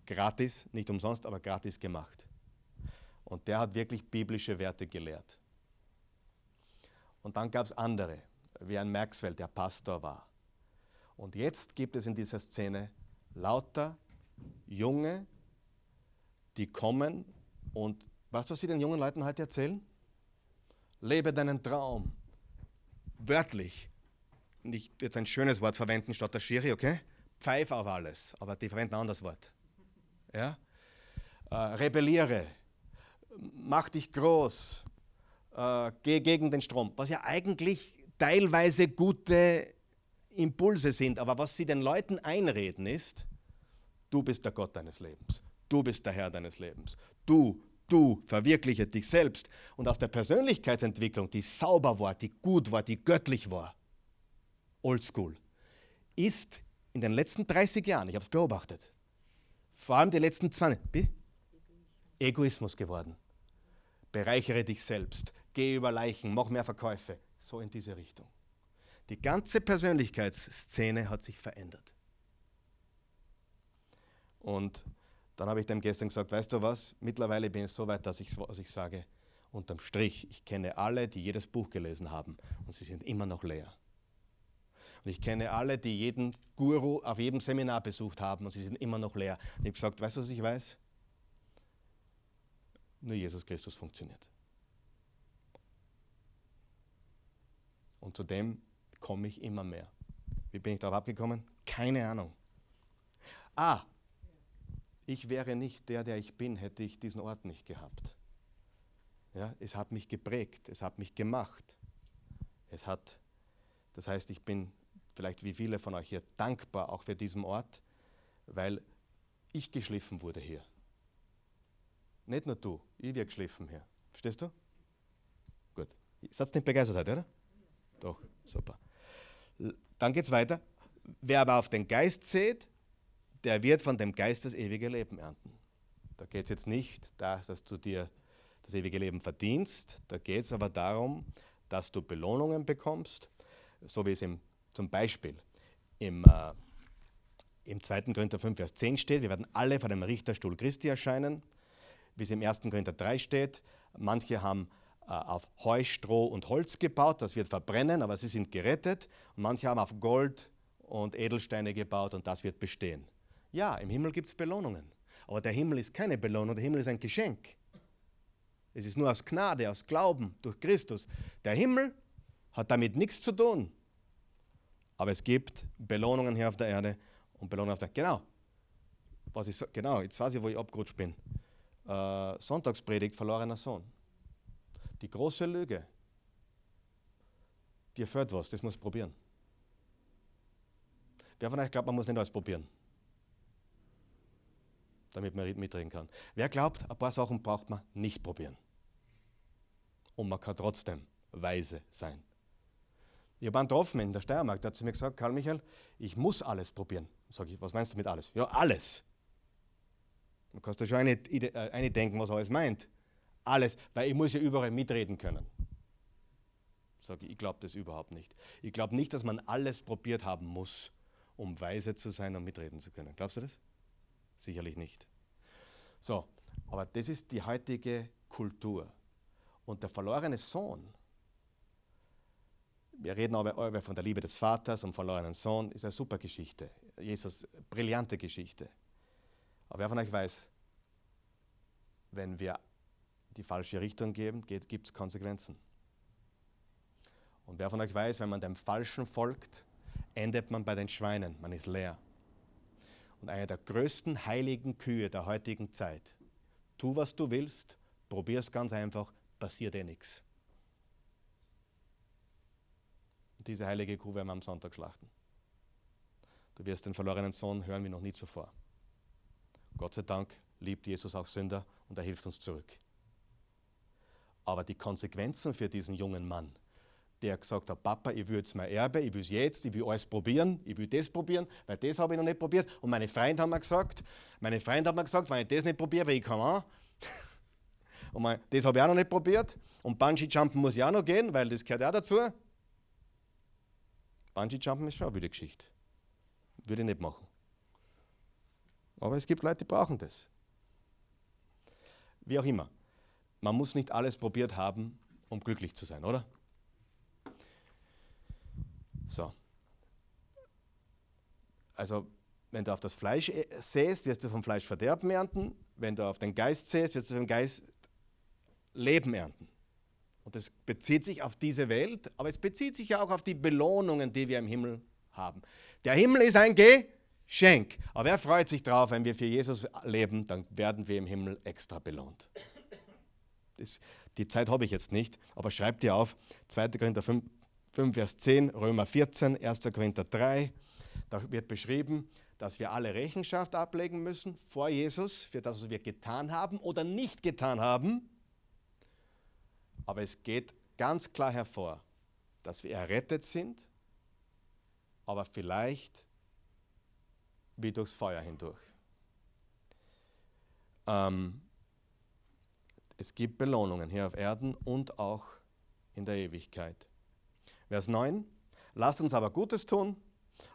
gratis, nicht umsonst, aber gratis gemacht. Und der hat wirklich biblische Werte gelehrt. Und dann gab es andere, wie ein Maxwell, der Pastor war. Und jetzt gibt es in dieser Szene lauter Junge, die kommen und weißt du, was sie den jungen Leuten heute erzählen? Lebe deinen Traum. Wörtlich nicht jetzt ein schönes Wort verwenden statt der Schiri, okay? Pfeif auf alles, aber die verwenden ein anderes Wort. Ja? äh, rebelliere, mach dich groß, äh, geh gegen den Strom, was ja eigentlich teilweise gute Impulse sind, aber was sie den Leuten einreden ist, du bist der Gott deines Lebens, du bist der Herr deines Lebens, du, du verwirkliche dich selbst. Und aus der Persönlichkeitsentwicklung, die sauber war, die gut war, die göttlich war, oldschool, ist in den letzten 30 Jahren, ich habe es beobachtet, vor allem die letzten 20, Egoismus geworden. Bereichere dich selbst, geh über Leichen, mach mehr Verkäufe, so in diese Richtung. Die ganze Persönlichkeitsszene hat sich verändert. Und dann habe ich dem gestern gesagt, weißt du was, mittlerweile bin ich so weit, dass ich, was ich sage, unterm Strich, ich kenne alle, die jedes Buch gelesen haben und sie sind immer noch leer. Und ich kenne alle, die jeden Guru auf jedem Seminar besucht haben und sie sind immer noch leer. Und ich habe gesagt, weißt du, was ich weiß? Nur Jesus Christus funktioniert. Und zu dem komme ich immer mehr. Wie bin ich darauf abgekommen? Keine Ahnung. Ah, ich wäre nicht der, der ich bin, hätte ich diesen Ort nicht gehabt. Ja, es hat mich geprägt, es hat mich gemacht. Es hat, das heißt, ich bin vielleicht wie viele von euch hier dankbar auch für diesen Ort, weil ich geschliffen wurde hier. Nicht nur du, ich werde geschliffen hier. Verstehst du? Gut. Seid nicht begeistert heute, oder? Doch, super. Dann geht es weiter. Wer aber auf den Geist sät, der wird von dem Geist das ewige Leben ernten. Da geht es jetzt nicht, dass du dir das ewige Leben verdienst, da geht es aber darum, dass du Belohnungen bekommst, so wie es im, zum Beispiel im, äh, im 2. Korinther 5, Vers 10 steht, wir werden alle vor dem Richterstuhl Christi erscheinen, wie es im 1. Korinther 3 steht, manche haben äh, auf Heu, Stroh und Holz gebaut, das wird verbrennen, aber sie sind gerettet. Und manche haben auf Gold und Edelsteine gebaut und das wird bestehen. Ja, im Himmel gibt es Belohnungen, aber der Himmel ist keine Belohnung, der Himmel ist ein Geschenk. Es ist nur aus Gnade, aus Glauben durch Christus. Der Himmel hat damit nichts zu tun. Aber es gibt Belohnungen hier auf der Erde und Belohnungen auf der Genau. Was ich, genau, jetzt weiß ich, wo ich abgerutscht bin. Äh, Sonntagspredigt, verlorener Sohn. Die große Lüge. Dir fällt was, das muss probieren. Wer von euch glaubt, man muss nicht alles probieren? Damit man mitreden kann. Wer glaubt, ein paar Sachen braucht man nicht probieren? Und man kann trotzdem weise sein. Ich habe einen getroffen in der Steiermark, der hat zu mir gesagt, Karl Michael, ich muss alles probieren. Sag ich, was meinst du mit alles? Ja, alles. Du kannst dir schon eine, äh, eine denken, was alles meint alles, weil ich muss ja überall mitreden können. Sage ich, ich glaube das überhaupt nicht. Ich glaube nicht, dass man alles probiert haben muss, um weise zu sein und mitreden zu können. Glaubst du das? Sicherlich nicht. So, aber das ist die heutige Kultur. Und der verlorene Sohn, wir reden aber von der Liebe des Vaters und verlorenen Sohn, ist eine super Geschichte. Jesus, brillante Geschichte. Aber wer von euch weiß, wenn wir die falsche Richtung geben, gibt es Konsequenzen. Und wer von euch weiß, wenn man dem Falschen folgt, endet man bei den Schweinen, man ist leer. Und eine der größten heiligen Kühe der heutigen Zeit, tu was du willst, probier es ganz einfach, passiert eh nichts. Und diese heilige Kuh werden wir am Sonntag schlachten. Du wirst den verlorenen Sohn hören wie noch nie zuvor. Gott sei Dank liebt Jesus auch Sünder und er hilft uns zurück. Aber die Konsequenzen für diesen jungen Mann, der gesagt hat, Papa, ich will jetzt mein Erbe, ich will es jetzt, ich will alles probieren, ich will das probieren, weil das habe ich noch nicht probiert. Und meine Freunde haben mir gesagt, meine Freunde haben mir gesagt, wenn ich das nicht probiere, ich kann auch. Und mein, das habe ich auch noch nicht probiert. Und Bungee-Jumpen muss ich auch noch gehen, weil das gehört auch dazu. Bungee-Jumpen ist schon eine Geschichte. Würde ich nicht machen. Aber es gibt Leute, die brauchen das. Wie auch immer. Man muss nicht alles probiert haben, um glücklich zu sein, oder? So. Also, wenn du auf das Fleisch äh, säst, wirst du vom Fleisch Verderben ernten. Wenn du auf den Geist säst, wirst du vom Geist Leben ernten. Und das bezieht sich auf diese Welt, aber es bezieht sich ja auch auf die Belohnungen, die wir im Himmel haben. Der Himmel ist ein Geschenk. Aber wer freut sich drauf, wenn wir für Jesus leben, dann werden wir im Himmel extra belohnt. Das, die Zeit habe ich jetzt nicht, aber schreibt dir auf, 2. Korinther 5, 5, Vers 10, Römer 14, 1. Korinther 3, da wird beschrieben, dass wir alle Rechenschaft ablegen müssen vor Jesus für das, was wir getan haben oder nicht getan haben. Aber es geht ganz klar hervor, dass wir errettet sind, aber vielleicht wie durchs Feuer hindurch. Ähm, es gibt Belohnungen hier auf Erden und auch in der Ewigkeit. Vers 9. Lasst uns aber Gutes tun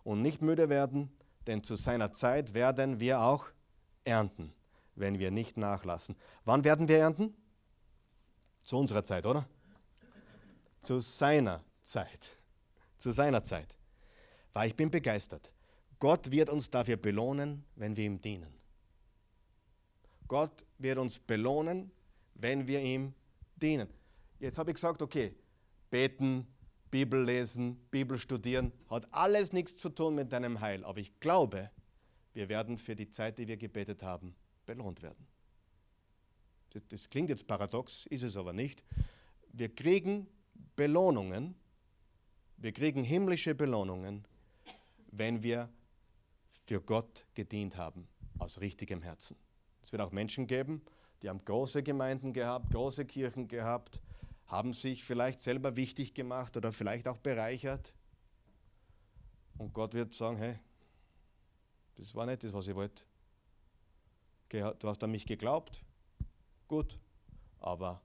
und nicht müde werden, denn zu seiner Zeit werden wir auch ernten, wenn wir nicht nachlassen. Wann werden wir ernten? Zu unserer Zeit, oder? Zu seiner Zeit. Zu seiner Zeit. Weil ich bin begeistert. Gott wird uns dafür belohnen, wenn wir ihm dienen. Gott wird uns belohnen, wenn wir ihm dienen. Jetzt habe ich gesagt, okay, beten, Bibel lesen, Bibel studieren, hat alles nichts zu tun mit deinem Heil. Aber ich glaube, wir werden für die Zeit, die wir gebetet haben, belohnt werden. Das, das klingt jetzt paradox, ist es aber nicht. Wir kriegen Belohnungen, wir kriegen himmlische Belohnungen, wenn wir für Gott gedient haben, aus richtigem Herzen. Es wird auch Menschen geben, die haben große Gemeinden gehabt, große Kirchen gehabt, haben sich vielleicht selber wichtig gemacht oder vielleicht auch bereichert. Und Gott wird sagen, hey, das war nicht das, was ich wollte. Du hast an mich geglaubt, gut, aber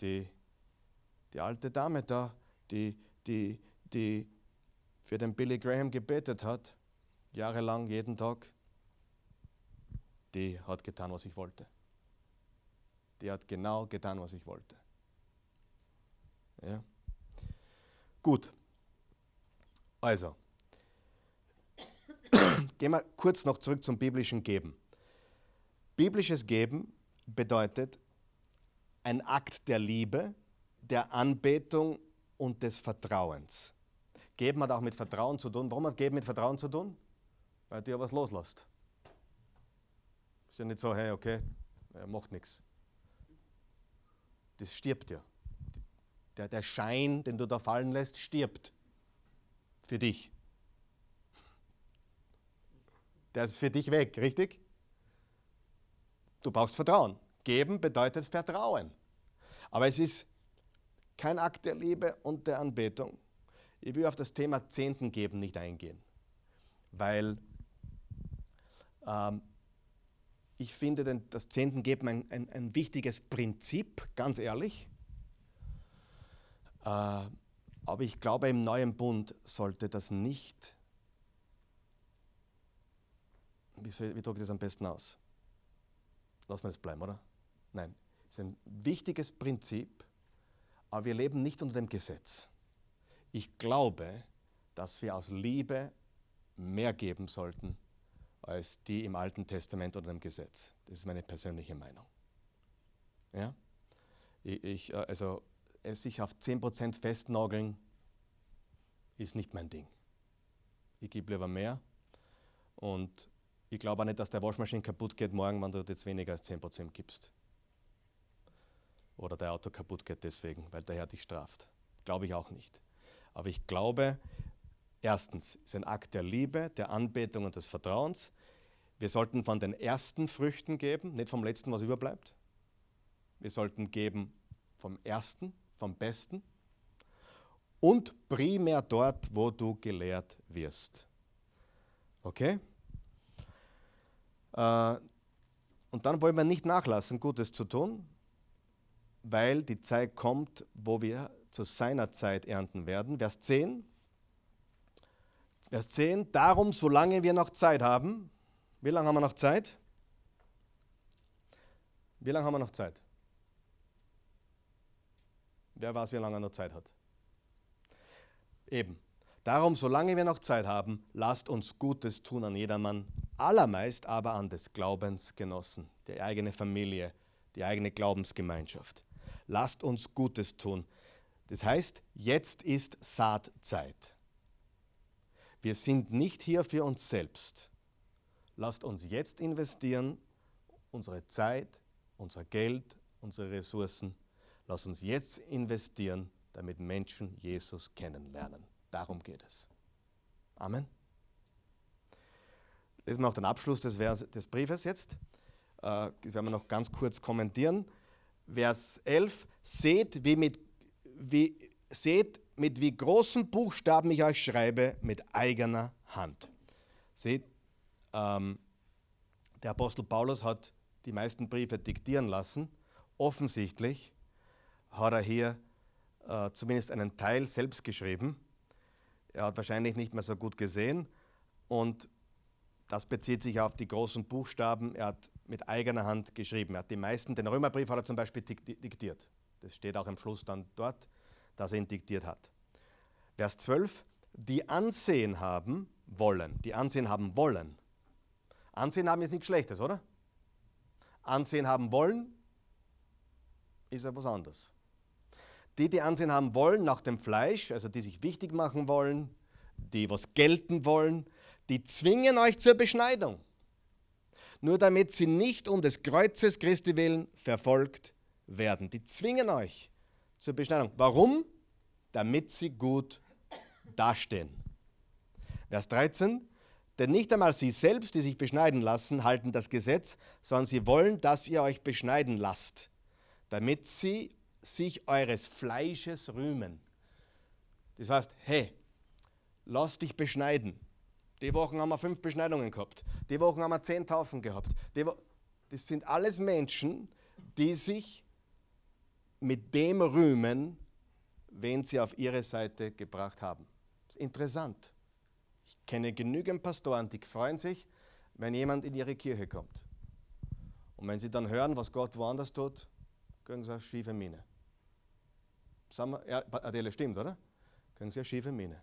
die, die alte Dame da, die, die, die für den Billy Graham gebetet hat, jahrelang, jeden Tag, die hat getan, was ich wollte. Die hat genau getan, was ich wollte. Ja. Gut. Also, gehen wir kurz noch zurück zum biblischen Geben. Biblisches Geben bedeutet ein Akt der Liebe, der Anbetung und des Vertrauens. Geben hat auch mit Vertrauen zu tun. Warum hat Geben mit Vertrauen zu tun? Weil du ja was loslässt. Ist ja nicht so, hey, okay, er macht nichts. Das stirbt ja der, der Schein, den du da fallen lässt, stirbt. Für dich. Der ist für dich weg, richtig? Du brauchst Vertrauen. Geben bedeutet Vertrauen. Aber es ist kein Akt der Liebe und der Anbetung. Ich will auf das Thema Zehnten geben nicht eingehen, weil ähm, ich finde das Zehnten geben ein, ein, ein wichtiges Prinzip, ganz ehrlich. Äh, aber ich glaube, im neuen Bund sollte das nicht, wie, soll, wie drücke ich das am besten aus? Lass mal das bleiben, oder? Nein, es ist ein wichtiges Prinzip, aber wir leben nicht unter dem Gesetz. Ich glaube, dass wir aus Liebe mehr geben sollten als die im Alten Testament unter dem Gesetz. Das ist meine persönliche Meinung. Ja? Ich, äh, also sich auf 10% festnageln, ist nicht mein Ding. Ich gebe lieber mehr. Und ich glaube auch nicht, dass der Waschmaschine kaputt geht morgen, wenn du jetzt weniger als 10% gibst. Oder der Auto kaputt geht deswegen, weil der Herr dich straft. Glaube ich auch nicht. Aber ich glaube, erstens ist ein Akt der Liebe, der Anbetung und des Vertrauens. Wir sollten von den ersten Früchten geben, nicht vom letzten, was überbleibt. Wir sollten geben vom ersten, vom Besten und primär dort, wo du gelehrt wirst. Okay? Äh, und dann wollen wir nicht nachlassen, Gutes zu tun, weil die Zeit kommt, wo wir zu seiner Zeit ernten werden. Vers 10. Vers 10. Darum, solange wir noch Zeit haben, wie lange haben wir noch Zeit? Wie lange haben wir noch Zeit? Wer weiß, wie lange er noch Zeit hat. Eben. Darum, solange wir noch Zeit haben, lasst uns Gutes tun an jedermann, allermeist aber an des Glaubens Genossen, die eigene Familie, die eigene Glaubensgemeinschaft. Lasst uns Gutes tun. Das heißt, jetzt ist Saatzeit. Wir sind nicht hier für uns selbst. Lasst uns jetzt investieren, unsere Zeit, unser Geld, unsere Ressourcen. Lasst uns jetzt investieren, damit Menschen Jesus kennenlernen. Darum geht es. Amen. Lesen wir auch den Abschluss des, Vers, des Briefes jetzt. Äh, das werden wir noch ganz kurz kommentieren. Vers 11. Seht, wie mit, wie, seht, mit wie großen Buchstaben ich euch schreibe, mit eigener Hand. Seht, ähm, der Apostel Paulus hat die meisten Briefe diktieren lassen. Offensichtlich hat er hier äh, zumindest einen Teil selbst geschrieben. Er hat wahrscheinlich nicht mehr so gut gesehen und das bezieht sich auf die großen Buchstaben. Er hat mit eigener Hand geschrieben. Er hat die meisten, den Römerbrief hat er zum Beispiel diktiert. Das steht auch am Schluss dann dort, dass er ihn diktiert hat. Vers 12, die Ansehen haben wollen. Die Ansehen haben wollen. Ansehen haben ist nichts Schlechtes, oder? Ansehen haben wollen ist ja was anderes. Die, die Ansehen haben wollen nach dem Fleisch, also die sich wichtig machen wollen, die was gelten wollen, die zwingen euch zur Beschneidung. Nur damit sie nicht um des Kreuzes Christi willen verfolgt werden. Die zwingen euch zur Beschneidung. Warum? Damit sie gut dastehen. Vers 13. Denn nicht einmal sie selbst, die sich beschneiden lassen, halten das Gesetz, sondern sie wollen, dass ihr euch beschneiden lasst, damit sie sich eures Fleisches rühmen. Das heißt, hey, lass dich beschneiden. Die Wochen haben wir fünf Beschneidungen gehabt. Die Wochen haben wir zehn Taufen gehabt. das sind alles Menschen, die sich mit dem rühmen, wen sie auf ihre Seite gebracht haben. Das ist interessant. Ich kenne genügend Pastoren, die freuen sich, wenn jemand in ihre Kirche kommt. Und wenn sie dann hören, was Gott woanders tut, kriegen sie eine schiefe Miene. ja, Adele stimmt, oder? Kriegen sie eine schiefe Miene.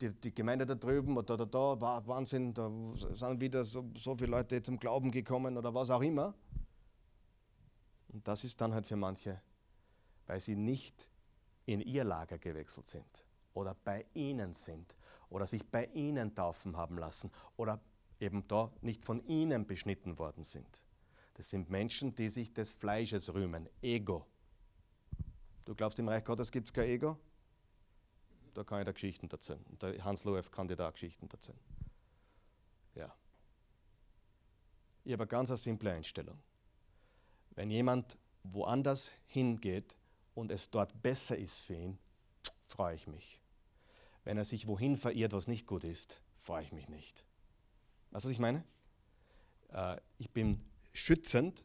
Die, die, Gemeinde da drüben oder da, da, da, Wahnsinn, da sind wieder so, so viele Leute zum Glauben gekommen oder was auch immer. Und das ist dann halt für manche, weil sie nicht in ihr Lager gewechselt sind oder bei ihnen sind oder sich bei ihnen taufen haben lassen oder eben da nicht von ihnen beschnitten worden sind. Das sind Menschen, die sich des Fleisches rühmen. Ego. Du glaubst, im Reich Gottes gibt es kein Ego? Da kann ich da Geschichten erzählen. Der Hans Loew kann dir da Geschichten erzählen. Ja. Ich habe eine ganz simple Einstellung. Wenn jemand woanders hingeht und es dort besser ist für ihn, freue ich mich. Wenn er sich wohin verirrt, was nicht gut ist, freue ich mich nicht. Weißt du, was ich meine? Äh, ich bin schützend,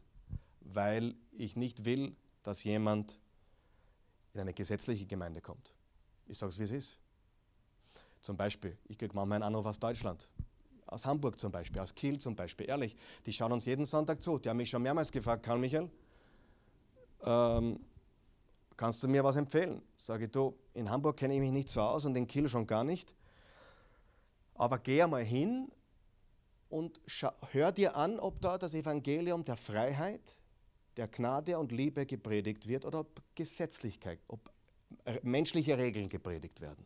weil ich nicht will, dass jemand in eine gesetzliche Gemeinde kommt. Ich sage es, wie es ist. Zum Beispiel, ich kriege manchmal einen Anruf aus Deutschland, aus Hamburg zum Beispiel, aus Kiel zum Beispiel. Ehrlich, die schauen uns jeden Sonntag zu. Die haben mich schon mehrmals gefragt, Karl Michael, ähm, kannst du mir was empfehlen? Sage ich, du, in Hamburg kenne ich mich nicht so aus und in Kiel schon gar nicht. Aber geh einmal hin und hör dir an, ob da das Evangelium der Freiheit, der Gnade und Liebe gepredigt wird oder ob Gesetzlichkeit, ob menschliche Regeln gepredigt werden.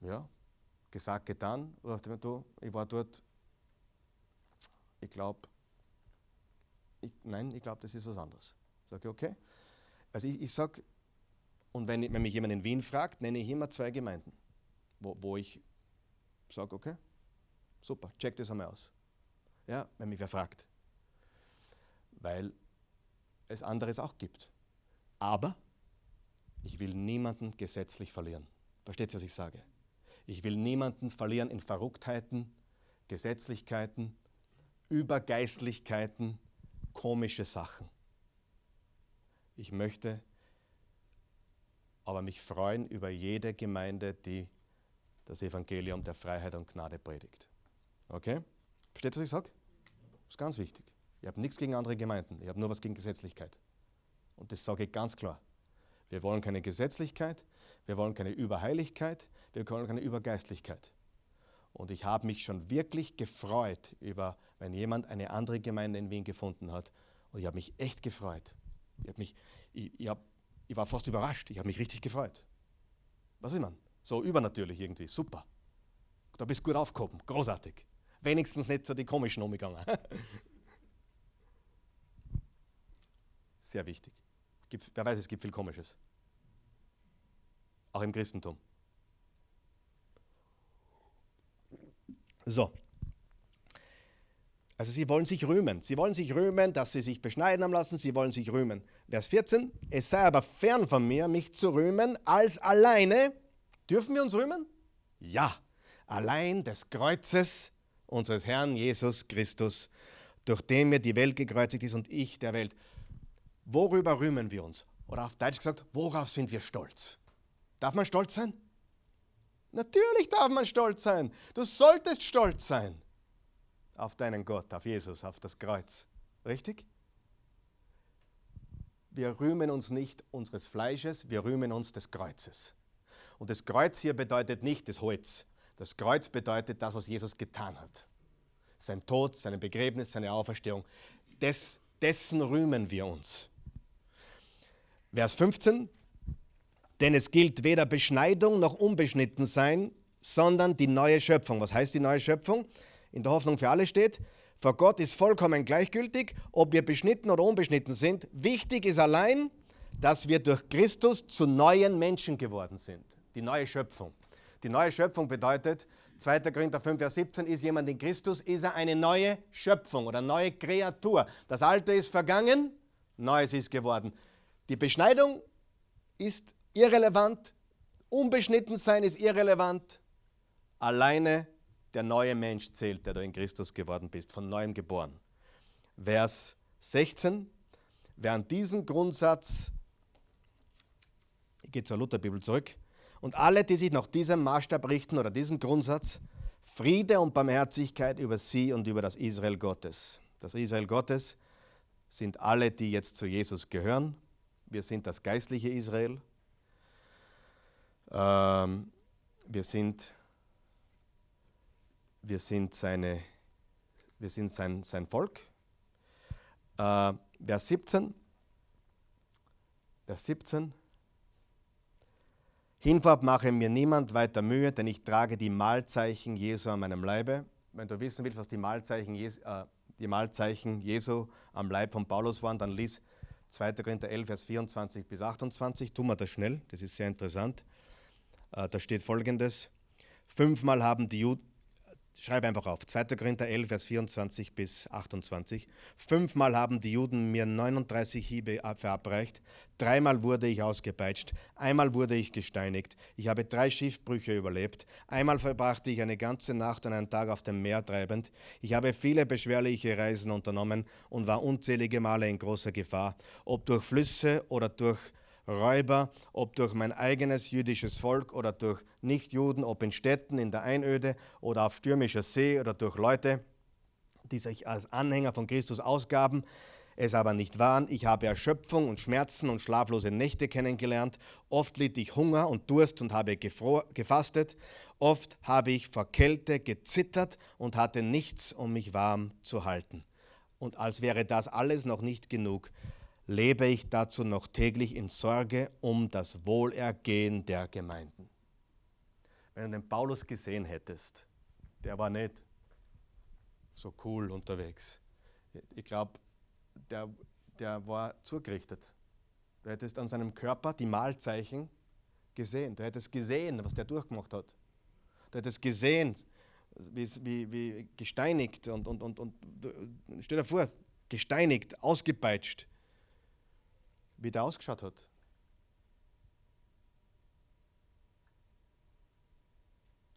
Ja, gesagt, getan. Ich war dort, ich glaube, nein, ich glaube, das ist was anderes. Sage ich, okay. Also ich, ich sage, und wenn, wenn mich jemand in Wien fragt, nenne ich immer zwei Gemeinden, wo, wo ich sage, okay, super, check das einmal aus. Ja, wenn mich wer fragt. Weil es anderes auch gibt. Aber ich will niemanden gesetzlich verlieren. Versteht ihr, was ich sage? Ich will niemanden verlieren in Verrücktheiten, Gesetzlichkeiten, Übergeistlichkeiten, komische Sachen. Ich möchte aber mich freuen über jede Gemeinde, die das Evangelium der Freiheit und Gnade predigt. Okay? Versteht ihr, was ich sage? Das ist ganz wichtig. Ich habe nichts gegen andere Gemeinden, ich habe nur was gegen Gesetzlichkeit. Und das sage ich ganz klar. Wir wollen keine Gesetzlichkeit, wir wollen keine Überheiligkeit, wir wollen keine Übergeistlichkeit. Und ich habe mich schon wirklich gefreut über, wenn jemand eine andere Gemeinde in Wien gefunden hat. Und ich habe mich echt gefreut. Ich, mich, ich, ich, hab, ich war fast überrascht. Ich habe mich richtig gefreut. Was ist man? So übernatürlich irgendwie. Super. Da bist du gut aufgehoben. Großartig. Wenigstens nicht so die komischen umgegangen. Sehr wichtig. Gibt, wer weiß, es gibt viel Komisches. Auch im Christentum. So. Also sie wollen sich rühmen. Sie wollen sich rühmen, dass sie sich beschneiden haben lassen. Sie wollen sich rühmen. Vers 14. Es sei aber fern von mir, mich zu rühmen, als alleine. Dürfen wir uns rühmen? Ja. Allein des Kreuzes unseres Herrn Jesus Christus, durch den mir die Welt gekreuzigt ist und ich der Welt. Worüber rühmen wir uns? Oder auf Deutsch gesagt, worauf sind wir stolz? Darf man stolz sein? Natürlich darf man stolz sein. Du solltest stolz sein auf deinen Gott, auf Jesus, auf das Kreuz. Richtig? Wir rühmen uns nicht unseres Fleisches, wir rühmen uns des Kreuzes. Und das Kreuz hier bedeutet nicht das Holz. Das Kreuz bedeutet das, was Jesus getan hat. Sein Tod, sein Begräbnis, seine Auferstehung. Des, dessen rühmen wir uns. Vers 15. Denn es gilt weder Beschneidung noch Unbeschnittensein, sondern die neue Schöpfung. Was heißt die neue Schöpfung? In der Hoffnung für alle steht, vor Gott ist vollkommen gleichgültig, ob wir beschnitten oder unbeschnitten sind. Wichtig ist allein, dass wir durch Christus zu neuen Menschen geworden sind. Die neue Schöpfung. Die neue Schöpfung bedeutet, 2. Korinther 5, Vers 17, ist jemand in Christus, ist er eine neue Schöpfung oder neue Kreatur. Das Alte ist vergangen, Neues ist geworden. Die Beschneidung ist irrelevant, unbeschnitten sein ist irrelevant. Alleine der neue Mensch zählt, der du in Christus geworden bist, von neuem geboren. Vers 16. Wer an diesen Grundsatz, ich gehe zur Lutherbibel zurück, und alle, die sich nach diesem Maßstab richten oder diesem Grundsatz, Friede und Barmherzigkeit über sie und über das Israel Gottes. Das Israel Gottes sind alle, die jetzt zu Jesus gehören. Wir sind das geistliche Israel. Ähm, wir sind, wir sind, seine, wir sind sein, sein Volk. Äh, Vers 17. Vers 17. Hinfahrt mache mir niemand weiter Mühe, denn ich trage die Malzeichen Jesu an meinem Leibe. Wenn du wissen willst, was die Malzeichen, Jesu, äh, die Malzeichen Jesu am Leib von Paulus waren, dann lies 2. Korinther 11, Vers 24 bis 28. Tun wir das schnell, das ist sehr interessant. Äh, da steht folgendes: Fünfmal haben die Juden, schreibe einfach auf, 2. Korinther 11, Vers 24 bis 28. Fünfmal haben die Juden mir 39 Hiebe verabreicht, dreimal wurde ich ausgepeitscht, einmal wurde ich gesteinigt, ich habe drei Schiffbrüche überlebt, einmal verbrachte ich eine ganze Nacht und einen Tag auf dem Meer treibend, ich habe viele beschwerliche Reisen unternommen und war unzählige Male in großer Gefahr, ob durch Flüsse oder durch Räuber, ob durch mein eigenes jüdisches Volk oder durch Nichtjuden, ob in Städten, in der Einöde oder auf stürmischer See oder durch Leute, die sich als Anhänger von Christus ausgaben, es aber nicht waren. Ich habe Erschöpfung und Schmerzen und schlaflose Nächte kennengelernt. Oft litt ich Hunger und Durst und habe gefastet. Oft habe ich vor Kälte gezittert und hatte nichts, um mich warm zu halten. Und als wäre das alles noch nicht genug, lebe ich dazu noch täglich in Sorge um das Wohlergehen der Gemeinden. Wenn du den Paulus gesehen hättest, der war nicht so cool unterwegs. Ich glaube, der, der war zugerichtet. Du hättest an seinem Körper die Malzeichen gesehen. Du hättest gesehen, was der durchgemacht hat. Du hättest gesehen, wie, wie, wie gesteinigt und, und, und, und stell dir vor, gesteinigt, ausgepeitscht, wie der ausgeschaut hat.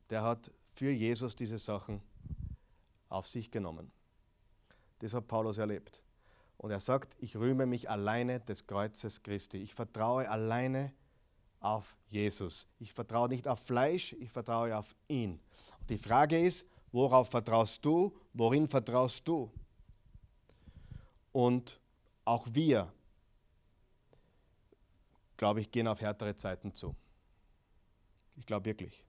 Der hat für Jesus diese Sachen auf sich genommen. Das hat Paulus erlebt. Und er sagt, ich rühme mich alleine des Kreuzes Christi. Ich vertraue alleine auf Jesus. Ich vertraue nicht auf Fleisch, ich vertraue auf ihn. Und die Frage ist, worauf vertraust du? Worin vertraust du? Und auch wir glaube ich, gehen auf härtere Zeiten zu. Ich glaube wirklich.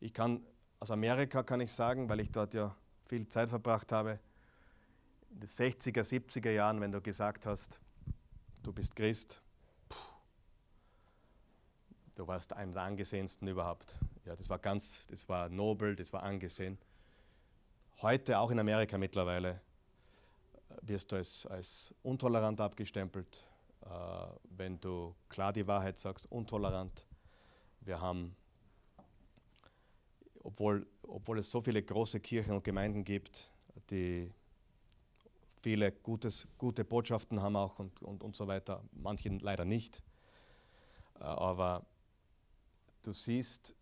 Ich kann aus Amerika kann ich sagen, weil ich dort ja viel Zeit verbracht habe, in den 60er, 70er Jahren, wenn du gesagt hast, du bist Christ, du warst einer der angesehensten überhaupt. Ja, das war ganz, das war nobel, das war angesehen. Heute, auch in Amerika mittlerweile, wirst du als, als untolerant abgestempelt, wenn du klar die Wahrheit sagst, untolerant. Wir haben, obwohl, obwohl es so viele große Kirchen und Gemeinden gibt, die viele Gutes, gute Botschaften haben auch und, und, und so weiter, manche leider nicht. Äh, aber du siehst,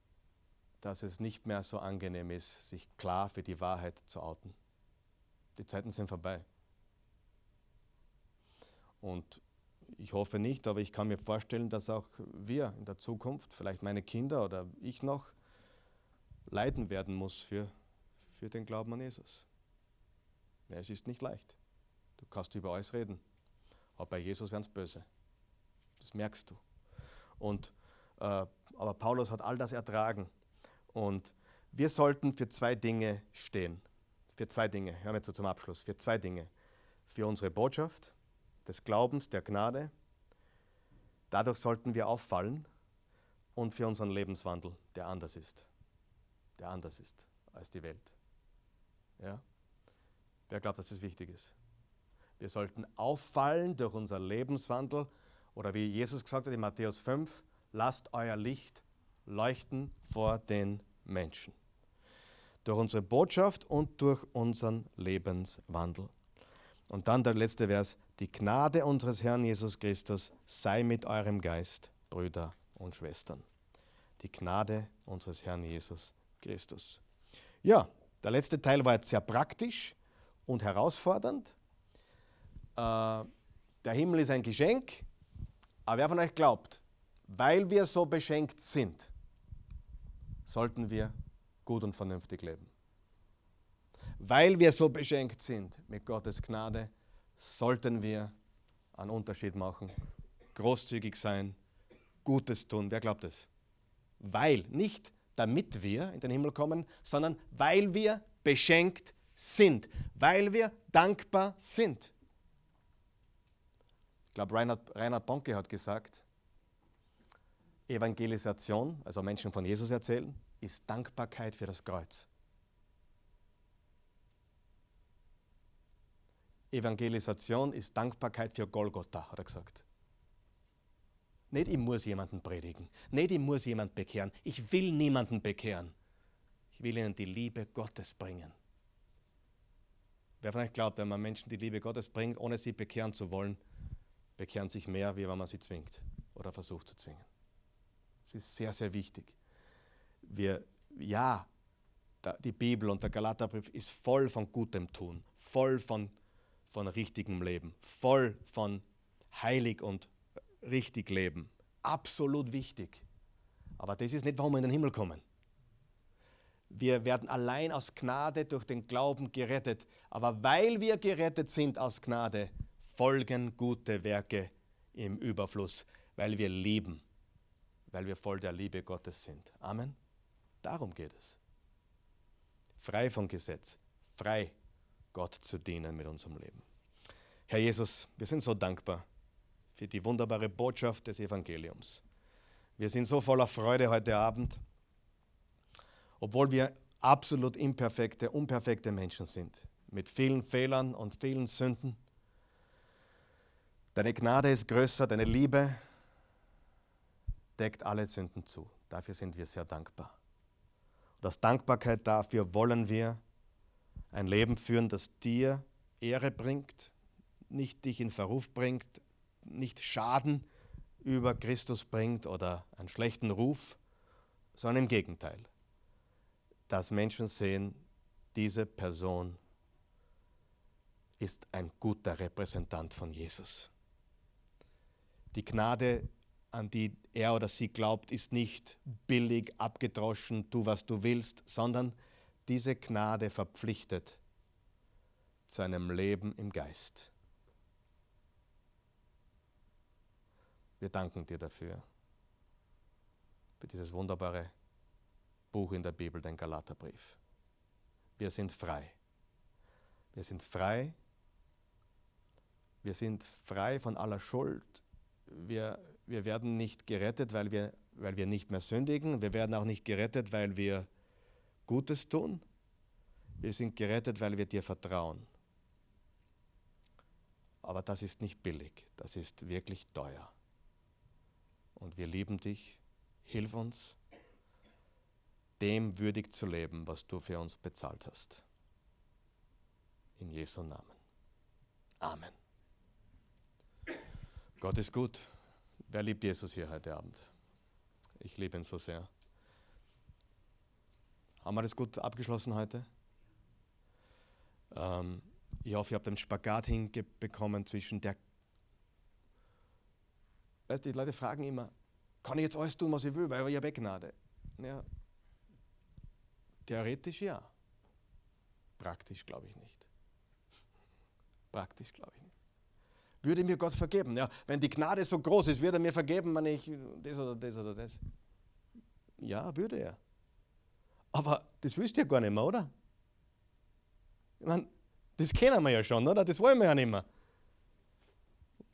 dass es nicht mehr so angenehm ist, sich klar für die Wahrheit zu outen. Die Zeiten sind vorbei. Und ich hoffe nicht, aber ich kann mir vorstellen, dass auch wir in der Zukunft, vielleicht meine Kinder oder ich noch, leiden werden muss für, für den Glauben an Jesus. Ja, es ist nicht leicht. Du kannst über alles reden, aber bei Jesus werden es böse. Das merkst du. Und, äh, aber Paulus hat all das ertragen. Und wir sollten für zwei Dinge stehen. Für zwei Dinge, hören wir zu zum Abschluss. Für zwei Dinge. Für unsere Botschaft des Glaubens, der Gnade. Dadurch sollten wir auffallen und für unseren Lebenswandel, der anders ist. Der anders ist als die Welt. Ja? Wer glaubt, dass das wichtig ist? Wir sollten auffallen durch unser Lebenswandel oder wie Jesus gesagt hat in Matthäus 5, lasst euer Licht leuchten vor den Menschen. Durch unsere Botschaft und durch unseren Lebenswandel. Und dann der letzte Vers, die Gnade unseres Herrn Jesus Christus sei mit eurem Geist, Brüder und Schwestern. Die Gnade unseres Herrn Jesus Christus. Ja, der letzte Teil war jetzt sehr praktisch und herausfordernd. Äh, der Himmel ist ein Geschenk, aber wer von euch glaubt, weil wir so beschenkt sind, sollten wir gut und vernünftig leben. Weil wir so beschenkt sind mit Gottes Gnade, sollten wir einen Unterschied machen, großzügig sein, Gutes tun. Wer glaubt es? Weil, nicht damit wir in den Himmel kommen, sondern weil wir beschenkt sind, weil wir dankbar sind. Ich glaube, Reinhard, Reinhard Bonke hat gesagt, Evangelisation, also Menschen von Jesus erzählen, ist Dankbarkeit für das Kreuz. Evangelisation ist Dankbarkeit für Golgotha, hat er gesagt. Nicht, ich muss jemanden predigen. Nicht, ich muss jemanden bekehren. Ich will niemanden bekehren. Ich will ihnen die Liebe Gottes bringen. Wer von euch glaubt, wenn man Menschen die Liebe Gottes bringt, ohne sie bekehren zu wollen, bekehren sich mehr, wie wenn man sie zwingt oder versucht zu zwingen. Das ist sehr, sehr wichtig. Wir, ja, die Bibel und der Galaterbrief ist voll von gutem Tun, voll von, von richtigem Leben, voll von heilig und richtig leben. Absolut wichtig. Aber das ist nicht, warum wir in den Himmel kommen. Wir werden allein aus Gnade durch den Glauben gerettet. Aber weil wir gerettet sind aus Gnade, folgen gute Werke im Überfluss, weil wir lieben weil wir voll der Liebe Gottes sind. Amen. Darum geht es. Frei vom Gesetz, frei Gott zu dienen mit unserem Leben. Herr Jesus, wir sind so dankbar für die wunderbare Botschaft des Evangeliums. Wir sind so voller Freude heute Abend, obwohl wir absolut imperfekte, unperfekte Menschen sind, mit vielen Fehlern und vielen Sünden. Deine Gnade ist größer, deine Liebe deckt alle Sünden zu. Dafür sind wir sehr dankbar. Und aus Dankbarkeit dafür wollen wir ein Leben führen, das dir Ehre bringt, nicht dich in Verruf bringt, nicht Schaden über Christus bringt oder einen schlechten Ruf, sondern im Gegenteil, dass Menschen sehen, diese Person ist ein guter Repräsentant von Jesus. Die Gnade an die er oder sie glaubt, ist nicht billig, abgedroschen, tu was du willst, sondern diese Gnade verpflichtet zu einem Leben im Geist. Wir danken dir dafür, für dieses wunderbare Buch in der Bibel, den Galaterbrief. Wir sind frei. Wir sind frei. Wir sind frei von aller Schuld. Wir wir werden nicht gerettet, weil wir, weil wir nicht mehr sündigen. Wir werden auch nicht gerettet, weil wir Gutes tun. Wir sind gerettet, weil wir dir vertrauen. Aber das ist nicht billig, das ist wirklich teuer. Und wir lieben dich. Hilf uns, dem würdig zu leben, was du für uns bezahlt hast. In Jesu Namen. Amen. Gott ist gut. Wer liebt Jesus hier heute Abend? Ich liebe ihn so sehr. Haben wir das gut abgeschlossen heute? Ähm, ich hoffe, ihr habt den Spagat hinbekommen zwischen der. Weißt, die Leute fragen immer, kann ich jetzt alles tun, was ich will, weil ich habe Gnade. Ja, theoretisch ja. Praktisch glaube ich nicht. Praktisch glaube ich nicht. Würde mir Gott vergeben? Ja, wenn die Gnade so groß ist, würde er mir vergeben, wenn ich das oder das oder das. Ja, würde er. Aber das willst du ja gar nicht mehr, oder? Ich meine, das kennen wir ja schon, oder? Das wollen wir ja nicht mehr.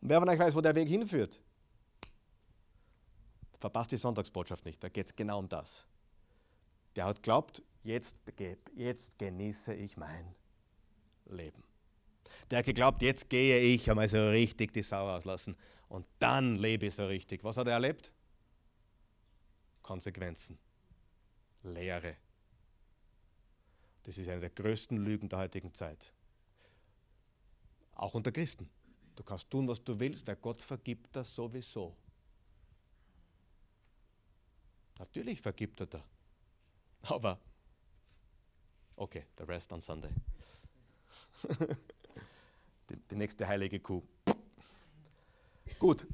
Wer von euch weiß, wo der Weg hinführt? Verpasst die Sonntagsbotschaft nicht, da geht es genau um das. Der hat glaubt, jetzt, jetzt genieße ich mein Leben. Der hat geglaubt, jetzt gehe ich einmal so richtig die Sau auslassen und dann lebe ich so richtig. Was hat er erlebt? Konsequenzen. Lehre. Das ist eine der größten Lügen der heutigen Zeit. Auch unter Christen. Du kannst tun, was du willst, der Gott vergibt das sowieso. Natürlich vergibt er da. Aber, okay, the rest on Sunday. die, die nächste heilige Kuh. Gut,